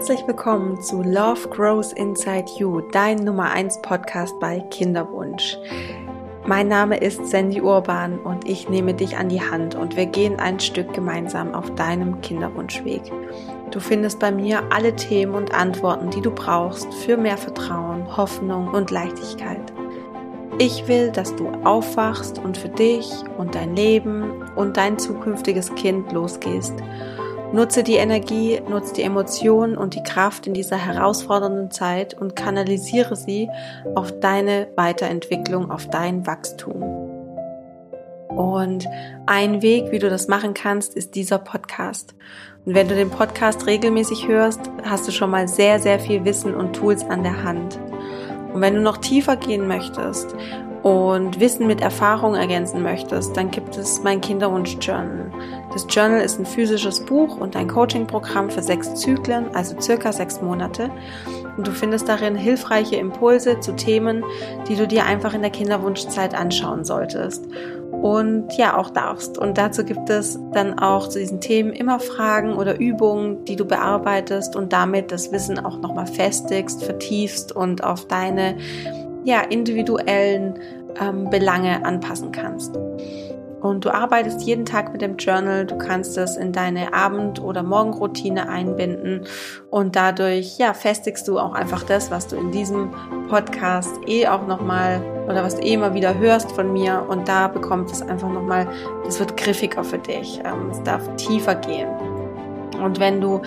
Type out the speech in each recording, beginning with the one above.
Herzlich willkommen zu Love Grows Inside You, dein Nummer 1 Podcast bei Kinderwunsch. Mein Name ist Sandy Urban und ich nehme dich an die Hand und wir gehen ein Stück gemeinsam auf deinem Kinderwunschweg. Du findest bei mir alle Themen und Antworten, die du brauchst für mehr Vertrauen, Hoffnung und Leichtigkeit. Ich will, dass du aufwachst und für dich und dein Leben und dein zukünftiges Kind losgehst Nutze die Energie, nutze die Emotionen und die Kraft in dieser herausfordernden Zeit und kanalisiere sie auf deine Weiterentwicklung, auf dein Wachstum. Und ein Weg, wie du das machen kannst, ist dieser Podcast. Und wenn du den Podcast regelmäßig hörst, hast du schon mal sehr, sehr viel Wissen und Tools an der Hand. Und wenn du noch tiefer gehen möchtest und Wissen mit Erfahrung ergänzen möchtest, dann gibt es mein Kinderwunsch-Journal. Das Journal ist ein physisches Buch und ein Coaching-Programm für sechs Zyklen, also circa sechs Monate. Und du findest darin hilfreiche Impulse zu Themen, die du dir einfach in der Kinderwunschzeit anschauen solltest. Und ja, auch darfst. Und dazu gibt es dann auch zu diesen Themen immer Fragen oder Übungen, die du bearbeitest und damit das Wissen auch nochmal festigst, vertiefst und auf deine ja, individuellen ähm, Belange anpassen kannst. Und du arbeitest jeden Tag mit dem Journal, du kannst es in deine Abend- oder Morgenroutine einbinden und dadurch, ja, festigst du auch einfach das, was du in diesem Podcast eh auch nochmal oder was du eh immer wieder hörst von mir und da bekommt es einfach nochmal, das wird griffiger für dich, ähm, es darf tiefer gehen. Und wenn du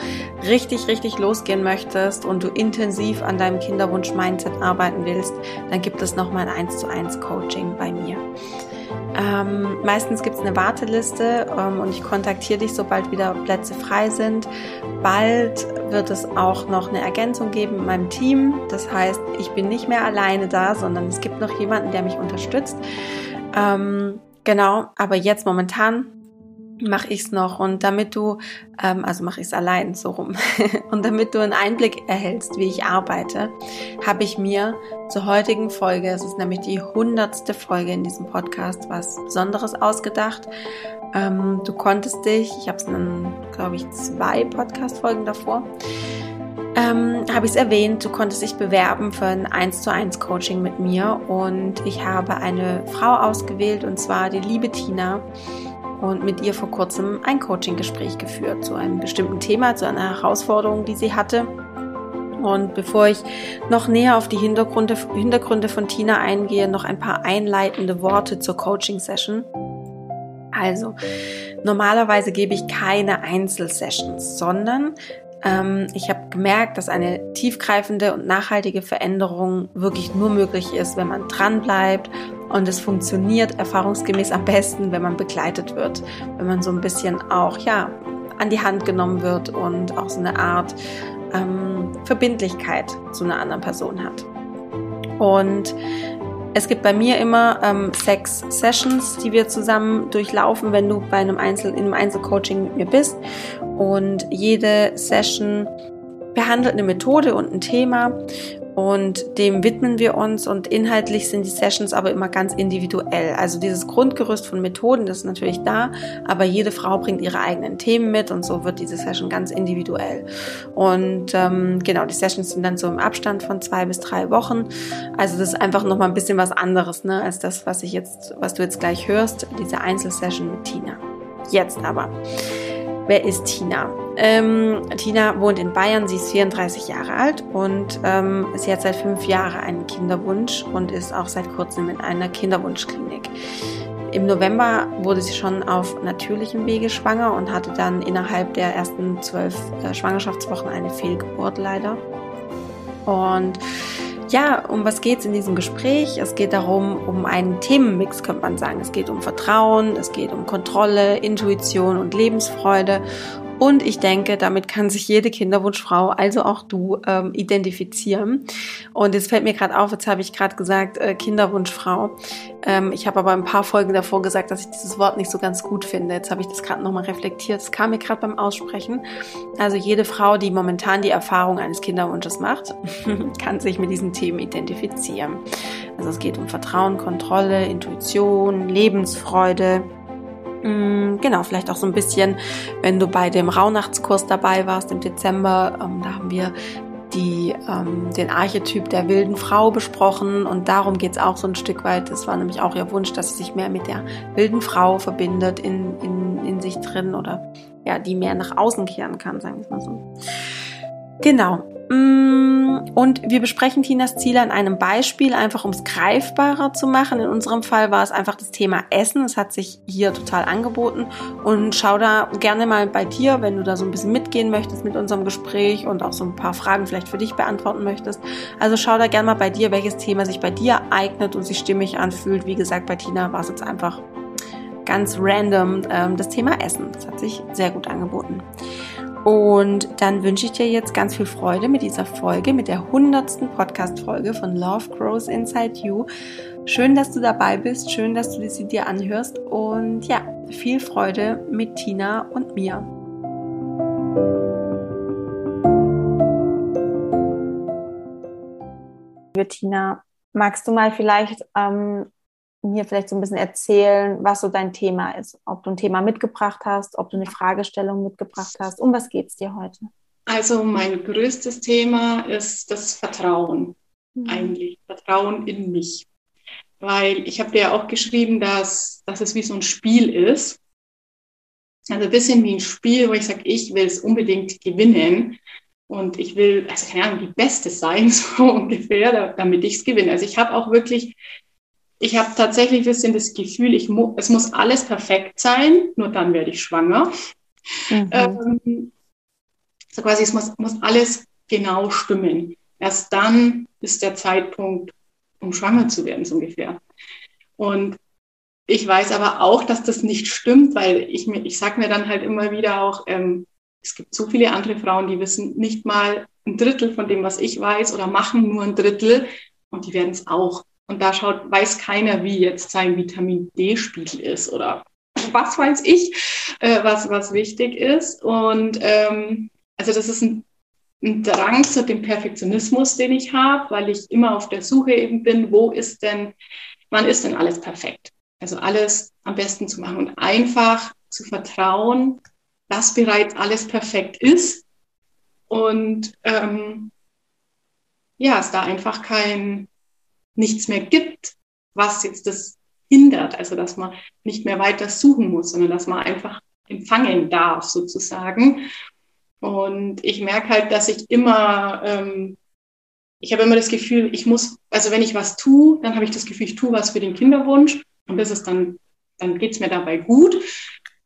richtig, richtig losgehen möchtest und du intensiv an deinem Kinderwunsch-Mindset arbeiten willst, dann gibt es nochmal ein 1 zu 1 Coaching bei mir. Ähm, meistens gibt es eine Warteliste ähm, und ich kontaktiere dich, sobald wieder Plätze frei sind. Bald wird es auch noch eine Ergänzung geben in meinem Team. Das heißt, ich bin nicht mehr alleine da, sondern es gibt noch jemanden, der mich unterstützt. Ähm, genau, aber jetzt momentan mache ich es noch und damit du, ähm, also mache ich es allein so rum, und damit du einen Einblick erhältst, wie ich arbeite, habe ich mir zur heutigen Folge, es ist nämlich die hundertste Folge in diesem Podcast, was Besonderes ausgedacht. Ähm, du konntest dich, ich habe es in, glaube ich, zwei Podcast-Folgen davor, ähm, habe ich es erwähnt, du konntest dich bewerben für ein 1 zu 1 Coaching mit mir und ich habe eine Frau ausgewählt und zwar die liebe Tina und mit ihr vor kurzem ein Coaching-Gespräch geführt zu einem bestimmten Thema, zu einer Herausforderung, die sie hatte. Und bevor ich noch näher auf die Hintergründe, Hintergründe von Tina eingehe, noch ein paar einleitende Worte zur Coaching-Session. Also, normalerweise gebe ich keine Einzelsessions, sondern ich habe gemerkt, dass eine tiefgreifende und nachhaltige Veränderung wirklich nur möglich ist, wenn man dran bleibt und es funktioniert erfahrungsgemäß am besten, wenn man begleitet wird, wenn man so ein bisschen auch ja an die Hand genommen wird und auch so eine Art ähm, Verbindlichkeit zu einer anderen Person hat. Und es gibt bei mir immer ähm, sechs Sessions, die wir zusammen durchlaufen, wenn du bei einem Einzel in einem Einzelcoaching mit mir bist. Und jede Session behandelt eine Methode und ein Thema und dem widmen wir uns und inhaltlich sind die Sessions aber immer ganz individuell. Also dieses Grundgerüst von Methoden, das ist natürlich da, aber jede Frau bringt ihre eigenen Themen mit und so wird diese Session ganz individuell. Und ähm, genau, die Sessions sind dann so im Abstand von zwei bis drei Wochen. Also das ist einfach nochmal ein bisschen was anderes, ne, als das, was ich jetzt, was du jetzt gleich hörst, diese Einzelsession mit Tina. Jetzt aber. Wer ist Tina? Ähm, Tina wohnt in Bayern, sie ist 34 Jahre alt und ähm, sie hat seit fünf Jahren einen Kinderwunsch und ist auch seit kurzem in einer Kinderwunschklinik. Im November wurde sie schon auf natürlichem Wege schwanger und hatte dann innerhalb der ersten zwölf äh, Schwangerschaftswochen eine Fehlgeburt leider. Und ja, um was geht es in diesem Gespräch? Es geht darum, um einen Themenmix, könnte man sagen. Es geht um Vertrauen, es geht um Kontrolle, Intuition und Lebensfreude. Und ich denke, damit kann sich jede Kinderwunschfrau, also auch du, ähm, identifizieren. Und jetzt fällt mir gerade auf, jetzt habe ich gerade gesagt, äh, Kinderwunschfrau. Ähm, ich habe aber ein paar Folgen davor gesagt, dass ich dieses Wort nicht so ganz gut finde. Jetzt habe ich das gerade nochmal reflektiert. Es kam mir gerade beim Aussprechen. Also jede Frau, die momentan die Erfahrung eines Kinderwunsches macht, kann sich mit diesen Themen identifizieren. Also es geht um Vertrauen, Kontrolle, Intuition, Lebensfreude genau, vielleicht auch so ein bisschen, wenn du bei dem Rauhnachtskurs dabei warst im Dezember, ähm, da haben wir die, ähm, den Archetyp der wilden Frau besprochen und darum geht's auch so ein Stück weit. Es war nämlich auch ihr Wunsch, dass sie sich mehr mit der wilden Frau verbindet in, in, in sich drin oder ja, die mehr nach außen kehren kann, sagen wir es mal so. Genau. Mm, und wir besprechen Tinas Ziele an einem Beispiel, einfach um es greifbarer zu machen. In unserem Fall war es einfach das Thema Essen. Es hat sich hier total angeboten. Und schau da gerne mal bei dir, wenn du da so ein bisschen mitgehen möchtest mit unserem Gespräch und auch so ein paar Fragen vielleicht für dich beantworten möchtest. Also schau da gerne mal bei dir, welches Thema sich bei dir eignet und sich stimmig anfühlt. Wie gesagt, bei Tina war es jetzt einfach ganz random ähm, das Thema Essen. Das hat sich sehr gut angeboten. Und dann wünsche ich dir jetzt ganz viel Freude mit dieser Folge, mit der hundertsten Podcast-Folge von Love Grows Inside You. Schön, dass du dabei bist, schön, dass du sie dir anhörst und ja, viel Freude mit Tina und mir. Liebe Tina, magst du mal vielleicht ähm, mir vielleicht so ein bisschen erzählen, was so dein Thema ist. Ob du ein Thema mitgebracht hast, ob du eine Fragestellung mitgebracht hast. Um was geht es dir heute? Also mein größtes Thema ist das Vertrauen. Mhm. Eigentlich Vertrauen in mich. Weil ich habe dir ja auch geschrieben, dass, dass es wie so ein Spiel ist. Also ein bisschen wie ein Spiel, wo ich sage, ich will es unbedingt gewinnen. Und ich will, also keine Ahnung, die Beste sein, so ungefähr, damit ich es gewinne. Also ich habe auch wirklich ich habe tatsächlich ein bisschen das Gefühl, ich mu es muss alles perfekt sein, nur dann werde ich schwanger. Mhm. Ähm, so quasi, es muss, muss alles genau stimmen. Erst dann ist der Zeitpunkt, um schwanger zu werden, so ungefähr. Und ich weiß aber auch, dass das nicht stimmt, weil ich mir, ich sage mir dann halt immer wieder auch, ähm, es gibt so viele andere Frauen, die wissen nicht mal ein Drittel von dem, was ich weiß, oder machen nur ein Drittel und die werden es auch. Und da schaut, weiß keiner, wie jetzt sein Vitamin D-Spiegel ist oder was weiß ich, äh, was, was wichtig ist. Und ähm, also das ist ein, ein Drang zu dem Perfektionismus, den ich habe, weil ich immer auf der Suche eben bin, wo ist denn, wann ist denn alles perfekt? Also alles am besten zu machen und einfach zu vertrauen, dass bereits alles perfekt ist. Und ähm, ja, es da einfach kein, nichts mehr gibt, was jetzt das hindert. Also dass man nicht mehr weiter suchen muss, sondern dass man einfach empfangen darf sozusagen. Und ich merke halt, dass ich immer, ähm, ich habe immer das Gefühl, ich muss, also wenn ich was tue, dann habe ich das Gefühl, ich tue was für den Kinderwunsch und das ist dann, dann geht's mir dabei gut.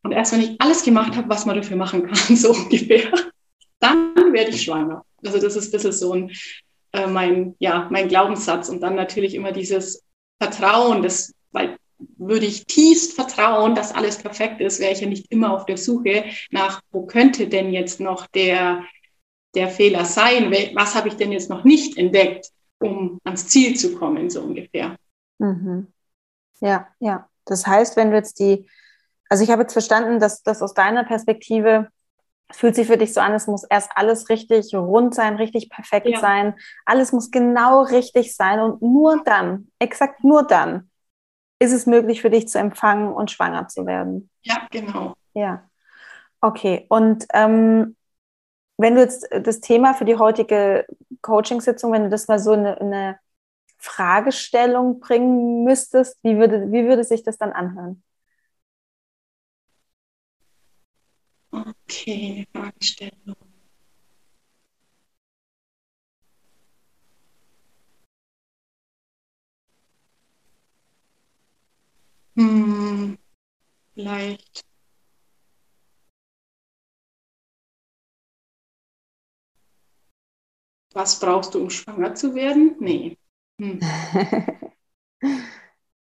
Und erst wenn ich alles gemacht habe, was man dafür machen kann, so ungefähr, dann werde ich schwanger. Also das ist, das ist so ein, äh, mein, ja, mein Glaubenssatz. Und dann natürlich immer dieses Vertrauen, das, weil würde ich tiefst vertrauen, dass alles perfekt ist, wäre ich ja nicht immer auf der Suche nach, wo könnte denn jetzt noch der, der Fehler sein? Was habe ich denn jetzt noch nicht entdeckt, um ans Ziel zu kommen, so ungefähr. Mhm. Ja, ja. Das heißt, wenn du jetzt die, also ich habe jetzt verstanden, dass das aus deiner Perspektive fühlt sich für dich so an, es muss erst alles richtig rund sein, richtig perfekt ja. sein. Alles muss genau richtig sein und nur dann, exakt nur dann, ist es möglich für dich zu empfangen und schwanger zu werden. Ja, genau. Ja. Okay. Und ähm, wenn du jetzt das Thema für die heutige Coaching-Sitzung, wenn du das mal so eine, eine Fragestellung bringen müsstest, wie würde, wie würde sich das dann anhören? Okay, Fragestellung. Hm, vielleicht. Was brauchst du, um schwanger zu werden? Nee. Hm.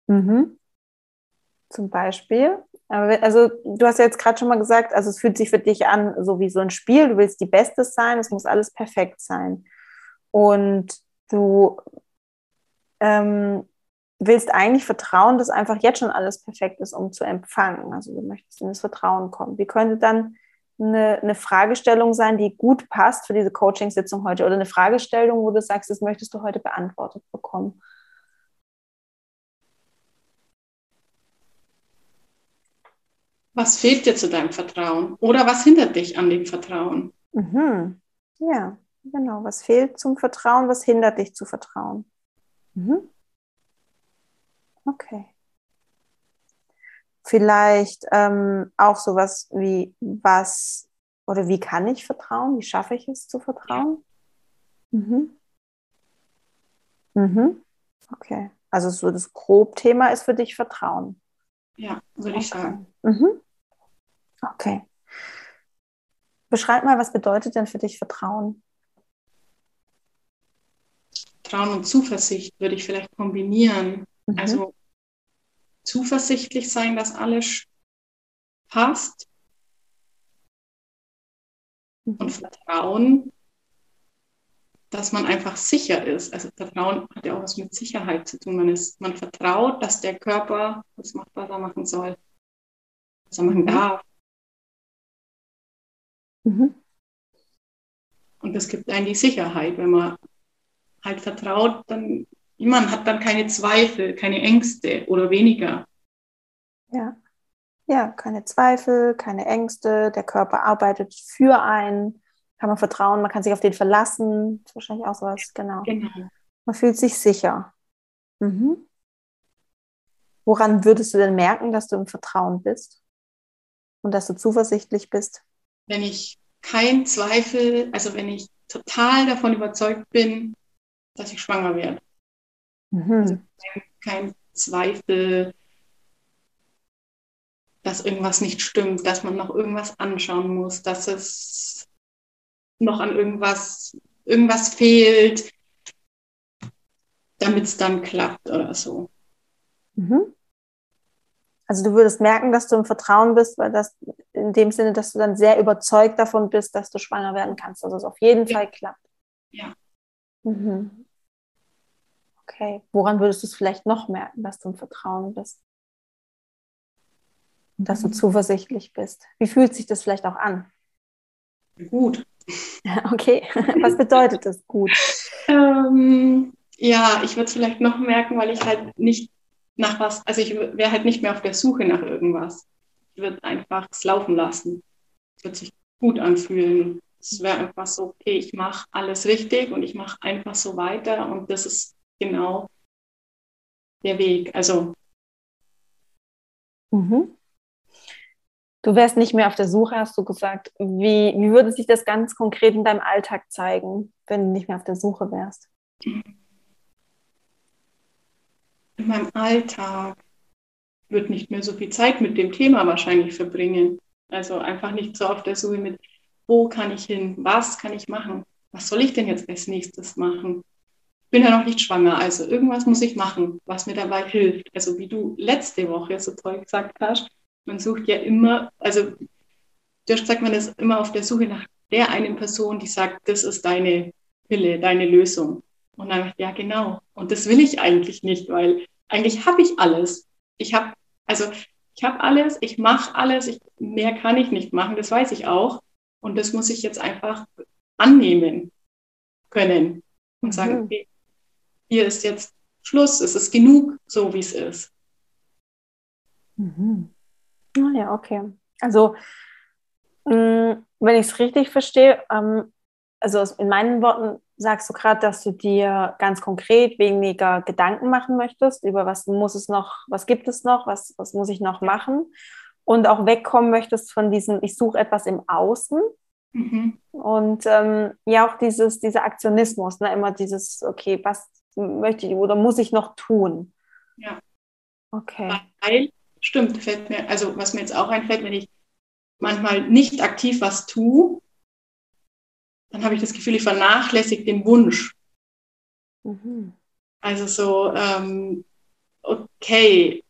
mhm. Zum Beispiel? Also du hast ja jetzt gerade schon mal gesagt, also es fühlt sich für dich an, so wie so ein Spiel. Du willst die Beste sein, es muss alles perfekt sein. Und du ähm, willst eigentlich vertrauen, dass einfach jetzt schon alles perfekt ist, um zu empfangen. Also du möchtest in das Vertrauen kommen. Wie könnte dann eine, eine Fragestellung sein, die gut passt für diese Coaching-Sitzung heute? Oder eine Fragestellung, wo du sagst, das möchtest du heute beantwortet bekommen? Was fehlt dir zu deinem Vertrauen? Oder was hindert dich an dem Vertrauen? Mhm. Ja, genau. Was fehlt zum Vertrauen? Was hindert dich zu vertrauen? Mhm. Okay. Vielleicht ähm, auch sowas wie, was oder wie kann ich vertrauen? Wie schaffe ich es zu vertrauen? Mhm. Mhm. Okay. Also so das Grobthema ist für dich Vertrauen. Ja, würde ich sagen. Mhm. Okay. Beschreib mal, was bedeutet denn für dich Vertrauen? Vertrauen und Zuversicht würde ich vielleicht kombinieren. Mhm. Also zuversichtlich sein, dass alles passt. Mhm. Und Vertrauen, dass man einfach sicher ist. Also Vertrauen hat ja auch was mit Sicherheit zu tun. Man, ist, man vertraut, dass der Körper das macht, was er machen soll, was er machen mhm. darf. Mhm. Und das gibt einem die Sicherheit, wenn man halt vertraut, dann man hat dann keine Zweifel, keine Ängste oder weniger. Ja. Ja, keine Zweifel, keine Ängste. Der Körper arbeitet für einen. Kann man vertrauen, man kann sich auf den verlassen. Das ist wahrscheinlich auch sowas, genau. genau. Man fühlt sich sicher. Mhm. Woran würdest du denn merken, dass du im Vertrauen bist und dass du zuversichtlich bist? Wenn ich keinen Zweifel, also wenn ich total davon überzeugt bin, dass ich schwanger werde. Mhm. Also kein, kein Zweifel, dass irgendwas nicht stimmt, dass man noch irgendwas anschauen muss, dass es noch an irgendwas, irgendwas fehlt, damit es dann klappt oder so. Mhm. Also du würdest merken, dass du im Vertrauen bist, weil das in dem Sinne, dass du dann sehr überzeugt davon bist, dass du schwanger werden kannst, dass es auf jeden ja. Fall klappt. Ja. Mhm. Okay, woran würdest du es vielleicht noch merken, dass du im Vertrauen bist? Und dass du mhm. zuversichtlich bist? Wie fühlt sich das vielleicht auch an? Gut. Okay, was bedeutet das gut? Ähm, ja, ich würde es vielleicht noch merken, weil ich halt nicht nach was, also ich wäre halt nicht mehr auf der Suche nach irgendwas. Würde einfach es laufen lassen. Es wird sich gut anfühlen. Es wäre einfach so, okay, ich mache alles richtig und ich mache einfach so weiter und das ist genau der Weg. Also. Mhm. Du wärst nicht mehr auf der Suche, hast du gesagt. Wie, wie würde sich das ganz konkret in deinem Alltag zeigen, wenn du nicht mehr auf der Suche wärst? In meinem Alltag würde nicht mehr so viel Zeit mit dem Thema wahrscheinlich verbringen. Also einfach nicht so auf der Suche mit, wo kann ich hin, was kann ich machen, was soll ich denn jetzt als nächstes machen? bin ja noch nicht schwanger, also irgendwas muss ich machen, was mir dabei hilft. Also wie du letzte Woche so toll gesagt hast, man sucht ja immer, also du hast gesagt, man ist immer auf der Suche nach der einen Person, die sagt, das ist deine Pille, deine Lösung. Und dann, ja genau. Und das will ich eigentlich nicht, weil eigentlich habe ich alles. Ich habe, also ich habe alles, ich mache alles, ich, mehr kann ich nicht machen, das weiß ich auch. Und das muss ich jetzt einfach annehmen können und sagen, mhm. okay, hier ist jetzt Schluss, es ist genug, so wie es ist. Mhm. Ah ja, okay. Also, mm, wenn ich es richtig verstehe, ähm, also in meinen Worten sagst du gerade, dass du dir ganz konkret weniger Gedanken machen möchtest über was muss es noch, was gibt es noch, was, was muss ich noch machen und auch wegkommen möchtest von diesem, ich suche etwas im Außen. Mhm. Und ähm, ja, auch dieses, dieser Aktionismus, ne? immer dieses, okay, was möchte ich oder muss ich noch tun? Ja. Okay. Weil, stimmt, fällt mir, also was mir jetzt auch einfällt, wenn ich manchmal nicht aktiv was tue, dann habe ich das Gefühl, ich vernachlässige den Wunsch. Mhm. Also so, ähm, okay,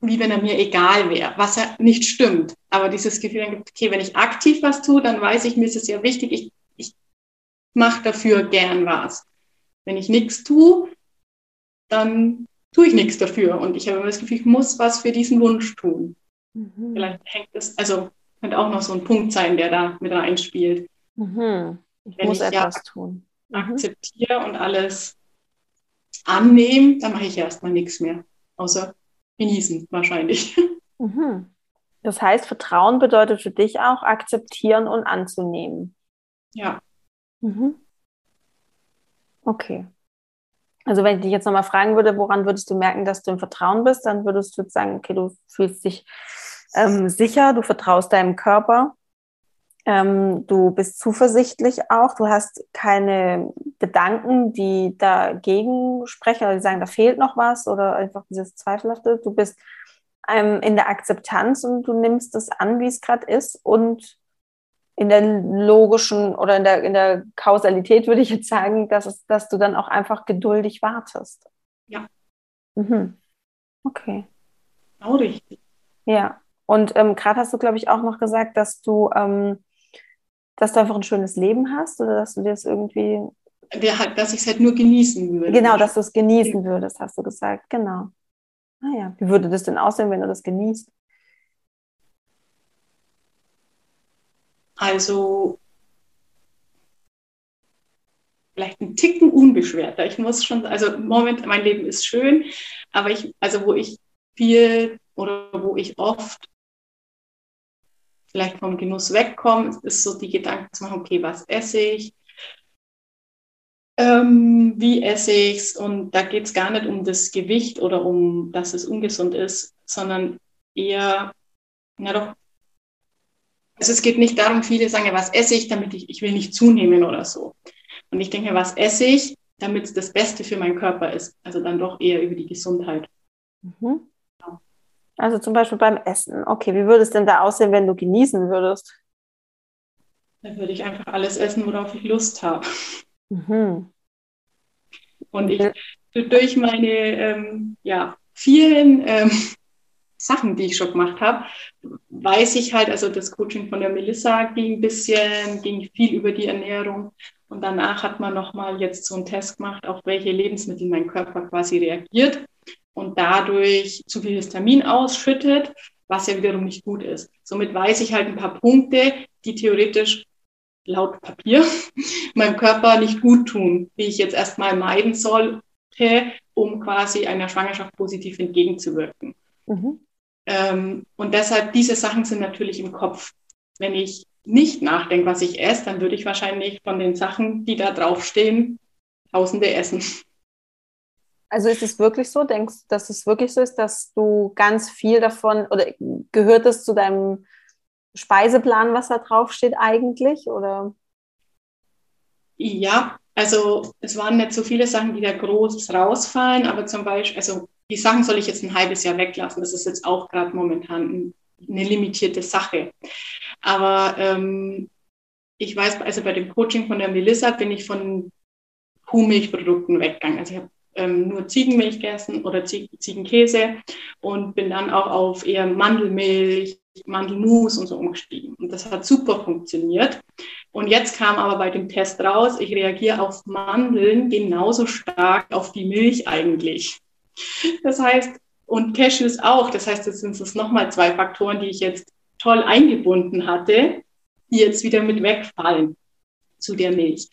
wie wenn er mir egal wäre, was ja nicht stimmt. Aber dieses Gefühl, okay, wenn ich aktiv was tue, dann weiß ich, mir ist es ja wichtig, ich, ich mache dafür gern was. Wenn ich nichts tue, dann tue ich nichts dafür. Und ich habe immer das Gefühl, ich muss was für diesen Wunsch tun. Mhm. Vielleicht hängt es, also könnte auch noch so ein Punkt sein, der da mit reinspielt. Mhm. Ich Wenn muss ich etwas ja tun. Mhm. Akzeptiere und alles annehme, dann mache ich erstmal nichts mehr. Außer genießen wahrscheinlich. Mhm. Das heißt, Vertrauen bedeutet für dich auch akzeptieren und anzunehmen. Ja. Mhm. Okay. Also wenn ich dich jetzt nochmal fragen würde, woran würdest du merken, dass du im Vertrauen bist, dann würdest du sagen, okay, du fühlst dich ähm, sicher, du vertraust deinem Körper, ähm, du bist zuversichtlich auch, du hast keine Gedanken, die dagegen sprechen oder die sagen, da fehlt noch was oder einfach dieses Zweifelhafte. Du bist ähm, in der Akzeptanz und du nimmst es an, wie es gerade ist und in der logischen oder in der, in der Kausalität würde ich jetzt sagen, dass, es, dass du dann auch einfach geduldig wartest. Ja. Mhm. Okay. Genau richtig. Ja. Und ähm, gerade hast du, glaube ich, auch noch gesagt, dass du, ähm, dass du einfach ein schönes Leben hast oder dass du dir das irgendwie. Halt, dass ich es halt nur genießen würde. Genau, dass du es genießen würdest, hast du gesagt. Genau. Naja, ah wie würde das denn aussehen, wenn du das genießt? Also vielleicht ein Ticken unbeschwerter. Ich muss schon, also Moment, mein Leben ist schön, aber ich, also wo ich viel oder wo ich oft vielleicht vom Genuss wegkomme, ist so die Gedanken zu machen, okay, was esse ich? Ähm, wie esse ich es? Und da geht es gar nicht um das Gewicht oder um, dass es ungesund ist, sondern eher, na doch, also es geht nicht darum, viele sagen ja, was esse ich, damit ich, ich will nicht zunehmen oder so. Und ich denke, was esse ich, damit es das Beste für meinen Körper ist. Also dann doch eher über die Gesundheit. Mhm. Ja. Also zum Beispiel beim Essen. Okay, wie würde es denn da aussehen, wenn du genießen würdest? Dann würde ich einfach alles essen, worauf ich Lust habe. Mhm. Und ich durch meine ähm, ja, vielen ähm, Sachen, die ich schon gemacht habe, weiß ich halt, also das Coaching von der Melissa ging ein bisschen, ging viel über die Ernährung. Und danach hat man nochmal jetzt so einen Test gemacht, auf welche Lebensmittel mein Körper quasi reagiert und dadurch zu viel Histamin ausschüttet, was ja wiederum nicht gut ist. Somit weiß ich halt ein paar Punkte, die theoretisch laut Papier meinem Körper nicht gut tun, wie ich jetzt erstmal meiden sollte, um quasi einer Schwangerschaft positiv entgegenzuwirken. Mhm. Ähm, und deshalb, diese Sachen sind natürlich im Kopf. Wenn ich nicht nachdenke, was ich esse, dann würde ich wahrscheinlich von den Sachen, die da draufstehen, Tausende essen. Also ist es wirklich so? Denkst du, dass es wirklich so ist, dass du ganz viel davon oder gehört es zu deinem Speiseplan, was da draufsteht eigentlich? Oder? Ja, also es waren nicht so viele Sachen, die da groß rausfallen, aber zum Beispiel, also die Sachen soll ich jetzt ein halbes Jahr weglassen. Das ist jetzt auch gerade momentan eine limitierte Sache. Aber ähm, ich weiß, also bei dem Coaching von der Melissa bin ich von Kuhmilchprodukten weggegangen. Also ich habe ähm, nur Ziegenmilch gegessen oder Ziegenkäse und bin dann auch auf eher Mandelmilch, Mandelmus und so umgestiegen. Und das hat super funktioniert. Und jetzt kam aber bei dem Test raus, ich reagiere auf Mandeln genauso stark auf die Milch eigentlich. Das heißt, und Cashews auch. Das heißt, jetzt sind es nochmal zwei Faktoren, die ich jetzt toll eingebunden hatte, die jetzt wieder mit wegfallen zu der Milch.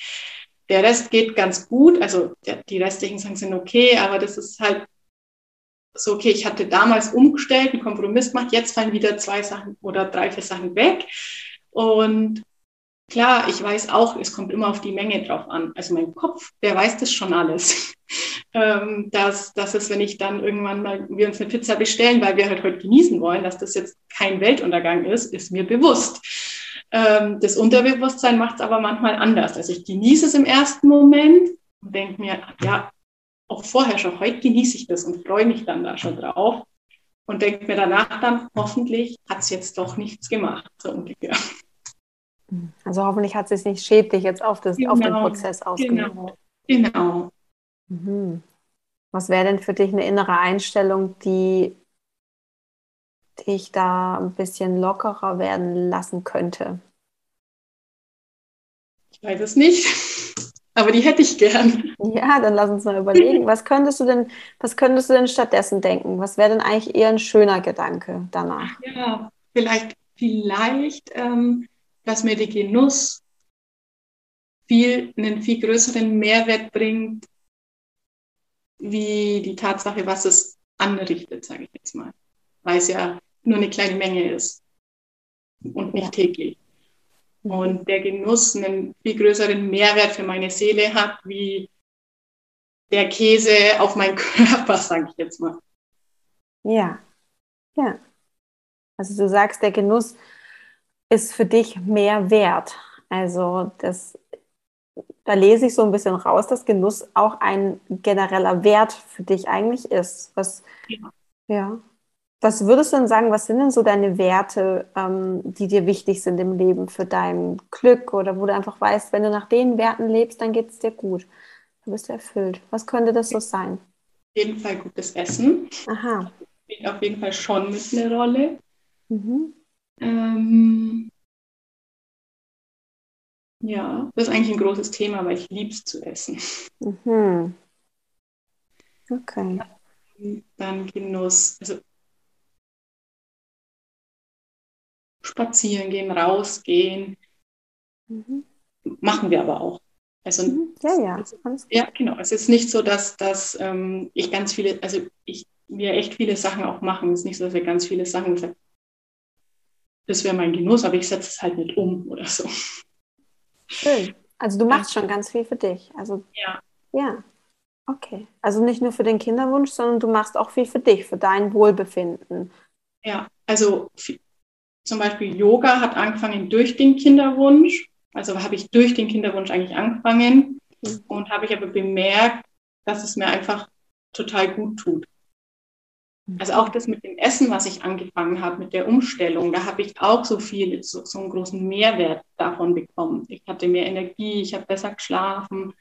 Der Rest geht ganz gut, also die restlichen Sachen sind okay, aber das ist halt so, okay, ich hatte damals umgestellt, einen Kompromiss gemacht, jetzt fallen wieder zwei Sachen oder drei, vier Sachen weg. Und klar, ich weiß auch, es kommt immer auf die Menge drauf an. Also mein Kopf, der weiß das schon alles. ähm, dass, dass es, wenn ich dann irgendwann mal wir uns eine Pizza bestellen, weil wir halt heute genießen wollen, dass das jetzt kein Weltuntergang ist, ist mir bewusst. Ähm, das Unterbewusstsein macht es aber manchmal anders. Also ich genieße es im ersten Moment und denke mir, ja, auch vorher schon, heute genieße ich das und freue mich dann da schon drauf und denke mir danach dann, hoffentlich hat es jetzt doch nichts gemacht, so ungefähr. Also hoffentlich hat es sich nicht schädlich jetzt auf, das, genau, auf den genau. Prozess ausgewirkt. Genau, genau. Mhm. Was wäre denn für dich eine innere Einstellung, die dich da ein bisschen lockerer werden lassen könnte? Ich weiß es nicht, aber die hätte ich gern. Ja, dann lass uns mal überlegen, was könntest du denn, was könntest du denn stattdessen denken? Was wäre denn eigentlich eher ein schöner Gedanke danach? Ja, vielleicht, vielleicht, ähm, dass mir der Genuss viel, einen viel größeren Mehrwert bringt, wie die Tatsache, was es anrichtet, sage ich jetzt mal. Weil es ja nur eine kleine Menge ist und nicht täglich. Mhm. Und der Genuss einen viel größeren Mehrwert für meine Seele hat, wie der Käse auf meinen Körper, sage ich jetzt mal. Ja, ja. Also du sagst, der Genuss ist für dich mehr wert. Also das, da lese ich so ein bisschen raus, dass Genuss auch ein genereller Wert für dich eigentlich ist. Was, ja. ja. Was würdest du denn sagen, was sind denn so deine Werte, ähm, die dir wichtig sind im Leben für dein Glück oder wo du einfach weißt, wenn du nach den Werten lebst, dann geht es dir gut. Du bist erfüllt. Was könnte das so sein? Auf jeden Fall gutes Essen. Aha. Das spielt auf jeden Fall schon mit eine Rolle. Mhm. Ähm, ja, das ist eigentlich ein großes Thema, weil ich liebe es zu essen. Mhm. Okay. Dann Genuss. Also spazieren gehen, rausgehen. Mhm. Machen wir aber auch. Also, mhm. Ja, ja. ja, genau. Es ist nicht so, dass, dass ähm, ich ganz viele, also ich, wir echt viele Sachen auch machen. Es ist nicht so, dass wir ganz viele Sachen gesagt das wäre mein Genuss, aber ich setze es halt nicht um oder so. Schön. Also du machst schon ganz viel für dich. Also ja. Ja. Okay. Also nicht nur für den Kinderwunsch, sondern du machst auch viel für dich, für dein Wohlbefinden. Ja, also zum Beispiel Yoga hat angefangen durch den Kinderwunsch. Also habe ich durch den Kinderwunsch eigentlich angefangen mhm. und habe ich aber bemerkt, dass es mir einfach total gut tut. Also auch das mit dem Essen, was ich angefangen habe, mit der Umstellung, da habe ich auch so viel, so, so einen großen Mehrwert davon bekommen. Ich hatte mehr Energie, ich habe besser geschlafen.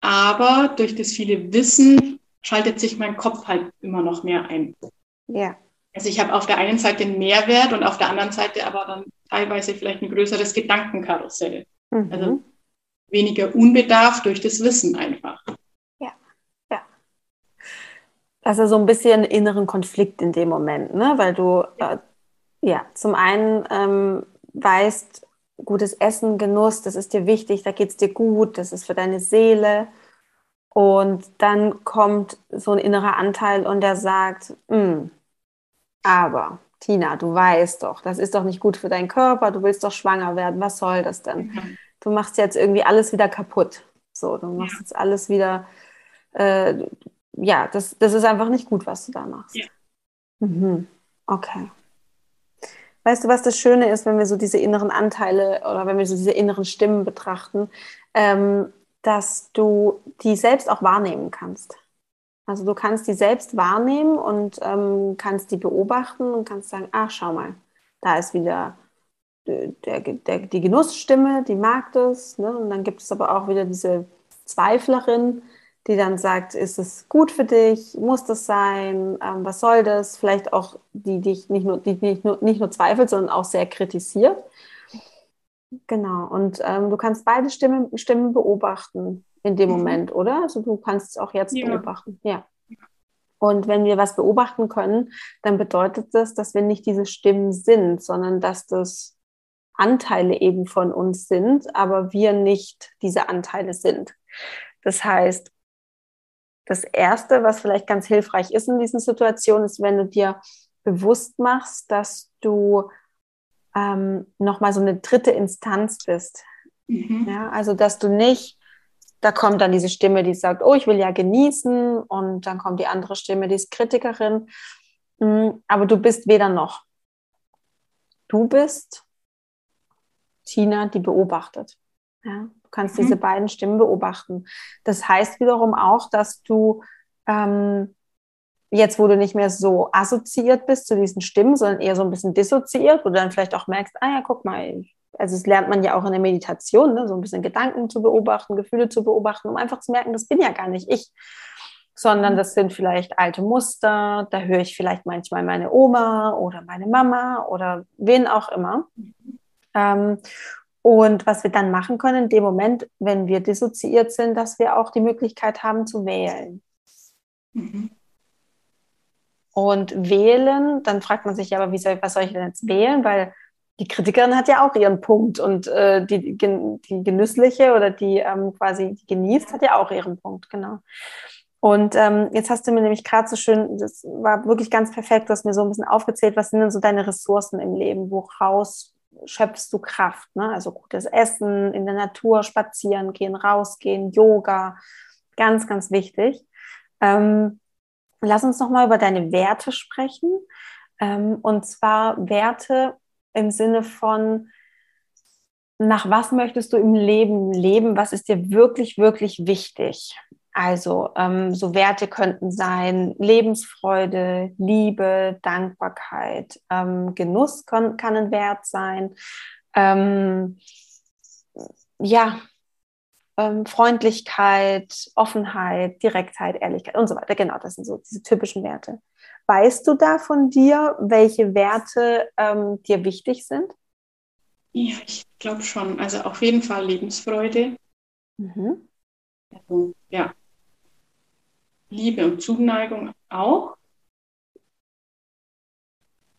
Aber durch das viele Wissen schaltet sich mein Kopf halt immer noch mehr ein. Ja. Also ich habe auf der einen Seite einen Mehrwert und auf der anderen Seite aber dann teilweise vielleicht ein größeres Gedankenkarussell. Mhm. Also weniger Unbedarf durch das Wissen einfach. Ja, ja. Also so ein bisschen inneren Konflikt in dem Moment, ne? Weil du ja, äh, ja zum einen ähm, weißt, gutes Essen, Genuss, das ist dir wichtig, da geht es dir gut, das ist für deine Seele. Und dann kommt so ein innerer Anteil und der sagt, hm, aber Tina, du weißt doch, das ist doch nicht gut für deinen Körper, du willst doch schwanger werden, was soll das denn? Mhm. Du machst jetzt irgendwie alles wieder kaputt. So, du machst ja. jetzt alles wieder, äh, ja, das, das ist einfach nicht gut, was du da machst. Ja. Mhm. Okay. Weißt du, was das Schöne ist, wenn wir so diese inneren Anteile oder wenn wir so diese inneren Stimmen betrachten, ähm, dass du die selbst auch wahrnehmen kannst. Also du kannst die selbst wahrnehmen und ähm, kannst die beobachten und kannst sagen, ach, schau mal, da ist wieder der, der, die Genussstimme, die mag das. Ne? Und dann gibt es aber auch wieder diese Zweiflerin, die dann sagt, ist es gut für dich? Muss das sein? Ähm, was soll das? Vielleicht auch die, die dich nicht nur, die nicht nur, nicht nur zweifelt, sondern auch sehr kritisiert. Genau. Und ähm, du kannst beide Stimmen, Stimmen beobachten in dem mhm. Moment, oder? Also du kannst es auch jetzt ja. beobachten. Ja. Und wenn wir was beobachten können, dann bedeutet das, dass wir nicht diese Stimmen sind, sondern dass das Anteile eben von uns sind, aber wir nicht diese Anteile sind. Das heißt, das Erste, was vielleicht ganz hilfreich ist in diesen Situationen, ist, wenn du dir bewusst machst, dass du ähm, nochmal so eine dritte Instanz bist. Mhm. Ja, also, dass du nicht da kommt dann diese Stimme, die sagt, oh, ich will ja genießen. Und dann kommt die andere Stimme, die ist Kritikerin. Mm, aber du bist weder noch. Du bist Tina, die beobachtet. Ja, du kannst mhm. diese beiden Stimmen beobachten. Das heißt wiederum auch, dass du ähm, jetzt, wo du nicht mehr so assoziiert bist zu diesen Stimmen, sondern eher so ein bisschen dissoziiert, wo du dann vielleicht auch merkst, ah ja, guck mal, also das lernt man ja auch in der Meditation, ne, so ein bisschen Gedanken zu beobachten, Gefühle zu beobachten, um einfach zu merken, das bin ja gar nicht ich, sondern mhm. das sind vielleicht alte Muster, da höre ich vielleicht manchmal meine Oma oder meine Mama oder wen auch immer. Ähm, und was wir dann machen können in dem Moment, wenn wir dissoziiert sind, dass wir auch die Möglichkeit haben zu wählen. Mhm. Und wählen, dann fragt man sich ja, aber wie soll, was soll ich denn jetzt wählen? Weil die Kritikerin hat ja auch ihren Punkt und äh, die, die genüssliche oder die ähm, quasi die genießt, hat ja auch ihren Punkt, genau. Und ähm, jetzt hast du mir nämlich gerade so schön, das war wirklich ganz perfekt, du hast mir so ein bisschen aufgezählt, was sind denn so deine Ressourcen im Leben, woraus schöpfst du Kraft? Ne? Also gutes Essen, in der Natur spazieren gehen, rausgehen, Yoga, ganz, ganz wichtig. Ähm, lass uns noch mal über deine Werte sprechen. Ähm, und zwar Werte im Sinne von, nach was möchtest du im Leben leben? Was ist dir wirklich, wirklich wichtig? Also ähm, so Werte könnten sein Lebensfreude, Liebe, Dankbarkeit, ähm, Genuss kann, kann ein Wert sein. Ähm, ja, ähm, Freundlichkeit, Offenheit, Direktheit, Ehrlichkeit und so weiter. Genau, das sind so diese typischen Werte. Weißt du da von dir, welche Werte ähm, dir wichtig sind? Ja, ich glaube schon. Also auf jeden Fall Lebensfreude. Mhm. Also, ja. Liebe und Zuneigung auch.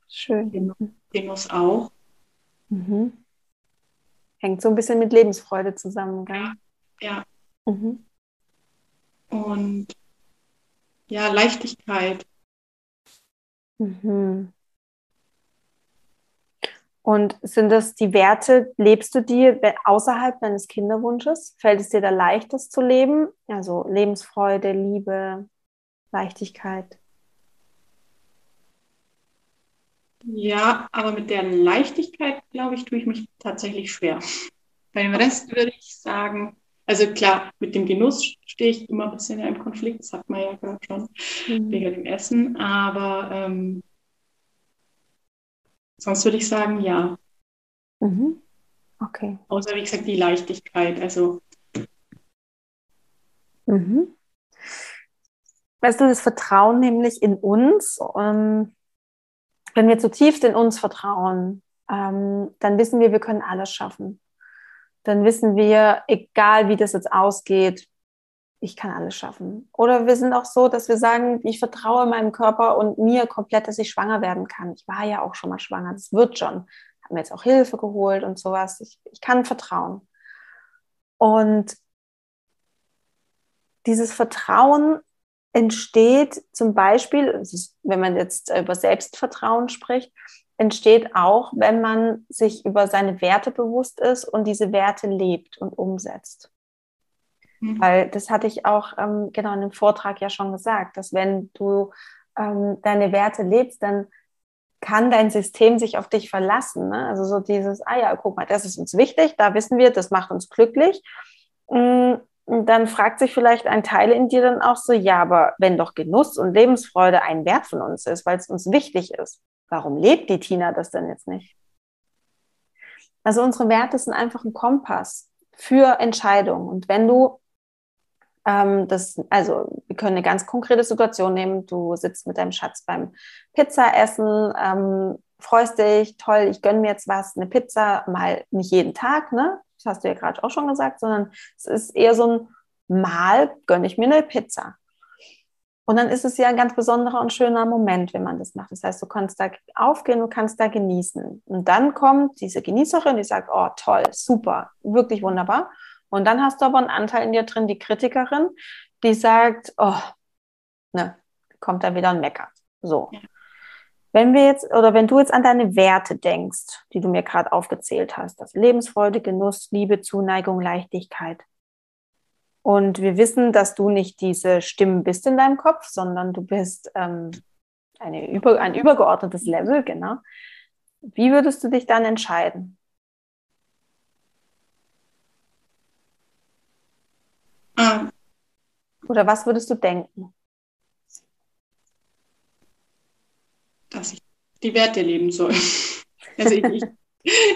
Schön. Genuss auch. Mhm. Hängt so ein bisschen mit Lebensfreude zusammen, gell? Ja. ja. Mhm. Und ja, Leichtigkeit. Mhm. Und sind das die Werte, lebst du die außerhalb deines Kinderwunsches? Fällt es dir da leicht, das zu leben? Also Lebensfreude, Liebe, Leichtigkeit. Ja, aber mit der Leichtigkeit, glaube ich, tue ich mich tatsächlich schwer. Bei dem Rest würde ich sagen, also klar, mit dem Genuss stehe ich immer ein bisschen im Konflikt, das hat man ja gerade schon, mhm. wegen dem Essen, aber ähm, Sonst würde ich sagen, ja. Mhm. Okay. Außer, wie gesagt, die Leichtigkeit. Also. Mhm. Weißt du, das Vertrauen nämlich in uns, ähm, wenn wir zutiefst in uns vertrauen, ähm, dann wissen wir, wir können alles schaffen. Dann wissen wir, egal wie das jetzt ausgeht, ich kann alles schaffen. Oder wir sind auch so, dass wir sagen, ich vertraue meinem Körper und mir komplett, dass ich schwanger werden kann. Ich war ja auch schon mal schwanger, das wird schon. Habe mir jetzt auch Hilfe geholt und sowas. Ich, ich kann vertrauen. Und dieses Vertrauen entsteht zum Beispiel, wenn man jetzt über Selbstvertrauen spricht, entsteht auch, wenn man sich über seine Werte bewusst ist und diese Werte lebt und umsetzt. Mhm. Weil das hatte ich auch ähm, genau in dem Vortrag ja schon gesagt, dass wenn du ähm, deine Werte lebst, dann kann dein System sich auf dich verlassen. Ne? Also so dieses, ah ja, guck mal, das ist uns wichtig, da wissen wir, das macht uns glücklich. Mm, und dann fragt sich vielleicht ein Teil in dir dann auch so, ja, aber wenn doch Genuss und Lebensfreude ein Wert von uns ist, weil es uns wichtig ist, warum lebt die Tina das denn jetzt nicht? Also unsere Werte sind einfach ein Kompass für Entscheidungen. Und wenn du ähm, das, also wir können eine ganz konkrete Situation nehmen. Du sitzt mit deinem Schatz beim Pizzaessen, ähm, freust dich, toll, ich gönne mir jetzt was, eine Pizza, mal nicht jeden Tag, ne? Das hast du ja gerade auch schon gesagt, sondern es ist eher so ein Mal gönne ich mir eine Pizza. Und dann ist es ja ein ganz besonderer und schöner Moment, wenn man das macht. Das heißt, du kannst da aufgehen, du kannst da genießen. Und dann kommt diese Genießerin, die sagt, oh toll, super, wirklich wunderbar. Und dann hast du aber einen Anteil in dir drin, die Kritikerin, die sagt, oh, ne, kommt da wieder ein Mecker. So. Ja. Wenn wir jetzt, oder wenn du jetzt an deine Werte denkst, die du mir gerade aufgezählt hast, das Lebensfreude, Genuss, Liebe, Zuneigung, Leichtigkeit. Und wir wissen, dass du nicht diese Stimmen bist in deinem Kopf, sondern du bist ähm, eine über, ein übergeordnetes Level, genau. Wie würdest du dich dann entscheiden? Ah. Oder was würdest du denken? Dass ich die Werte leben soll. Also ich, ich,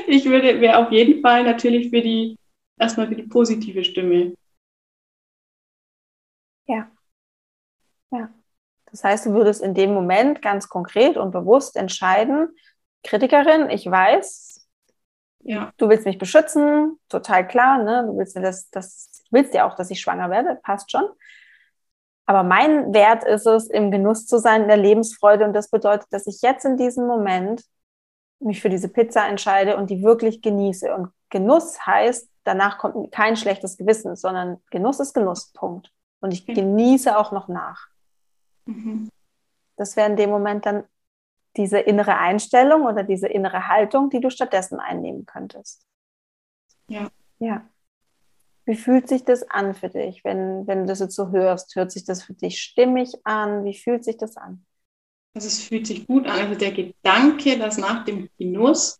ich würde, wäre auf jeden Fall natürlich für die, erstmal für die positive Stimme. Ja. Ja. Das heißt, du würdest in dem Moment ganz konkret und bewusst entscheiden, Kritikerin, ich weiß, ja. du willst mich beschützen, total klar, ne? Du willst, dass, dass willst ja auch, dass ich schwanger werde, passt schon. Aber mein Wert ist es, im Genuss zu sein, in der Lebensfreude. Und das bedeutet, dass ich jetzt in diesem Moment mich für diese Pizza entscheide und die wirklich genieße. Und Genuss heißt, danach kommt kein schlechtes Gewissen, sondern Genuss ist Genuss. Punkt. Und ich genieße auch noch nach. Mhm. Das wäre in dem Moment dann diese innere Einstellung oder diese innere Haltung, die du stattdessen einnehmen könntest. Ja. Ja. Wie fühlt sich das an für dich, wenn, wenn du das jetzt so hörst? Hört sich das für dich stimmig an? Wie fühlt sich das an? Also es fühlt sich gut an. Also der Gedanke, dass nach dem Genuss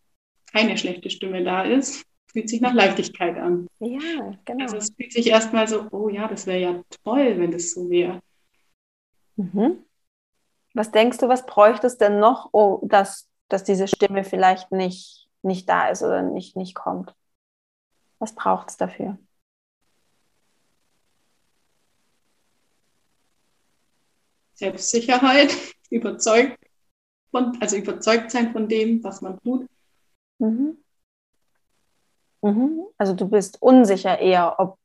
keine schlechte Stimme da ist, fühlt sich nach Leichtigkeit an. Ja, genau. Also es fühlt sich erstmal so, oh ja, das wäre ja toll, wenn das so wäre. Mhm. Was denkst du, was bräuchte es denn noch, oh, dass, dass diese Stimme vielleicht nicht, nicht da ist oder nicht, nicht kommt? Was braucht es dafür? Selbstsicherheit, überzeugt von, also überzeugt sein von dem, was man tut. Mhm. Mhm. Also du bist unsicher eher, ob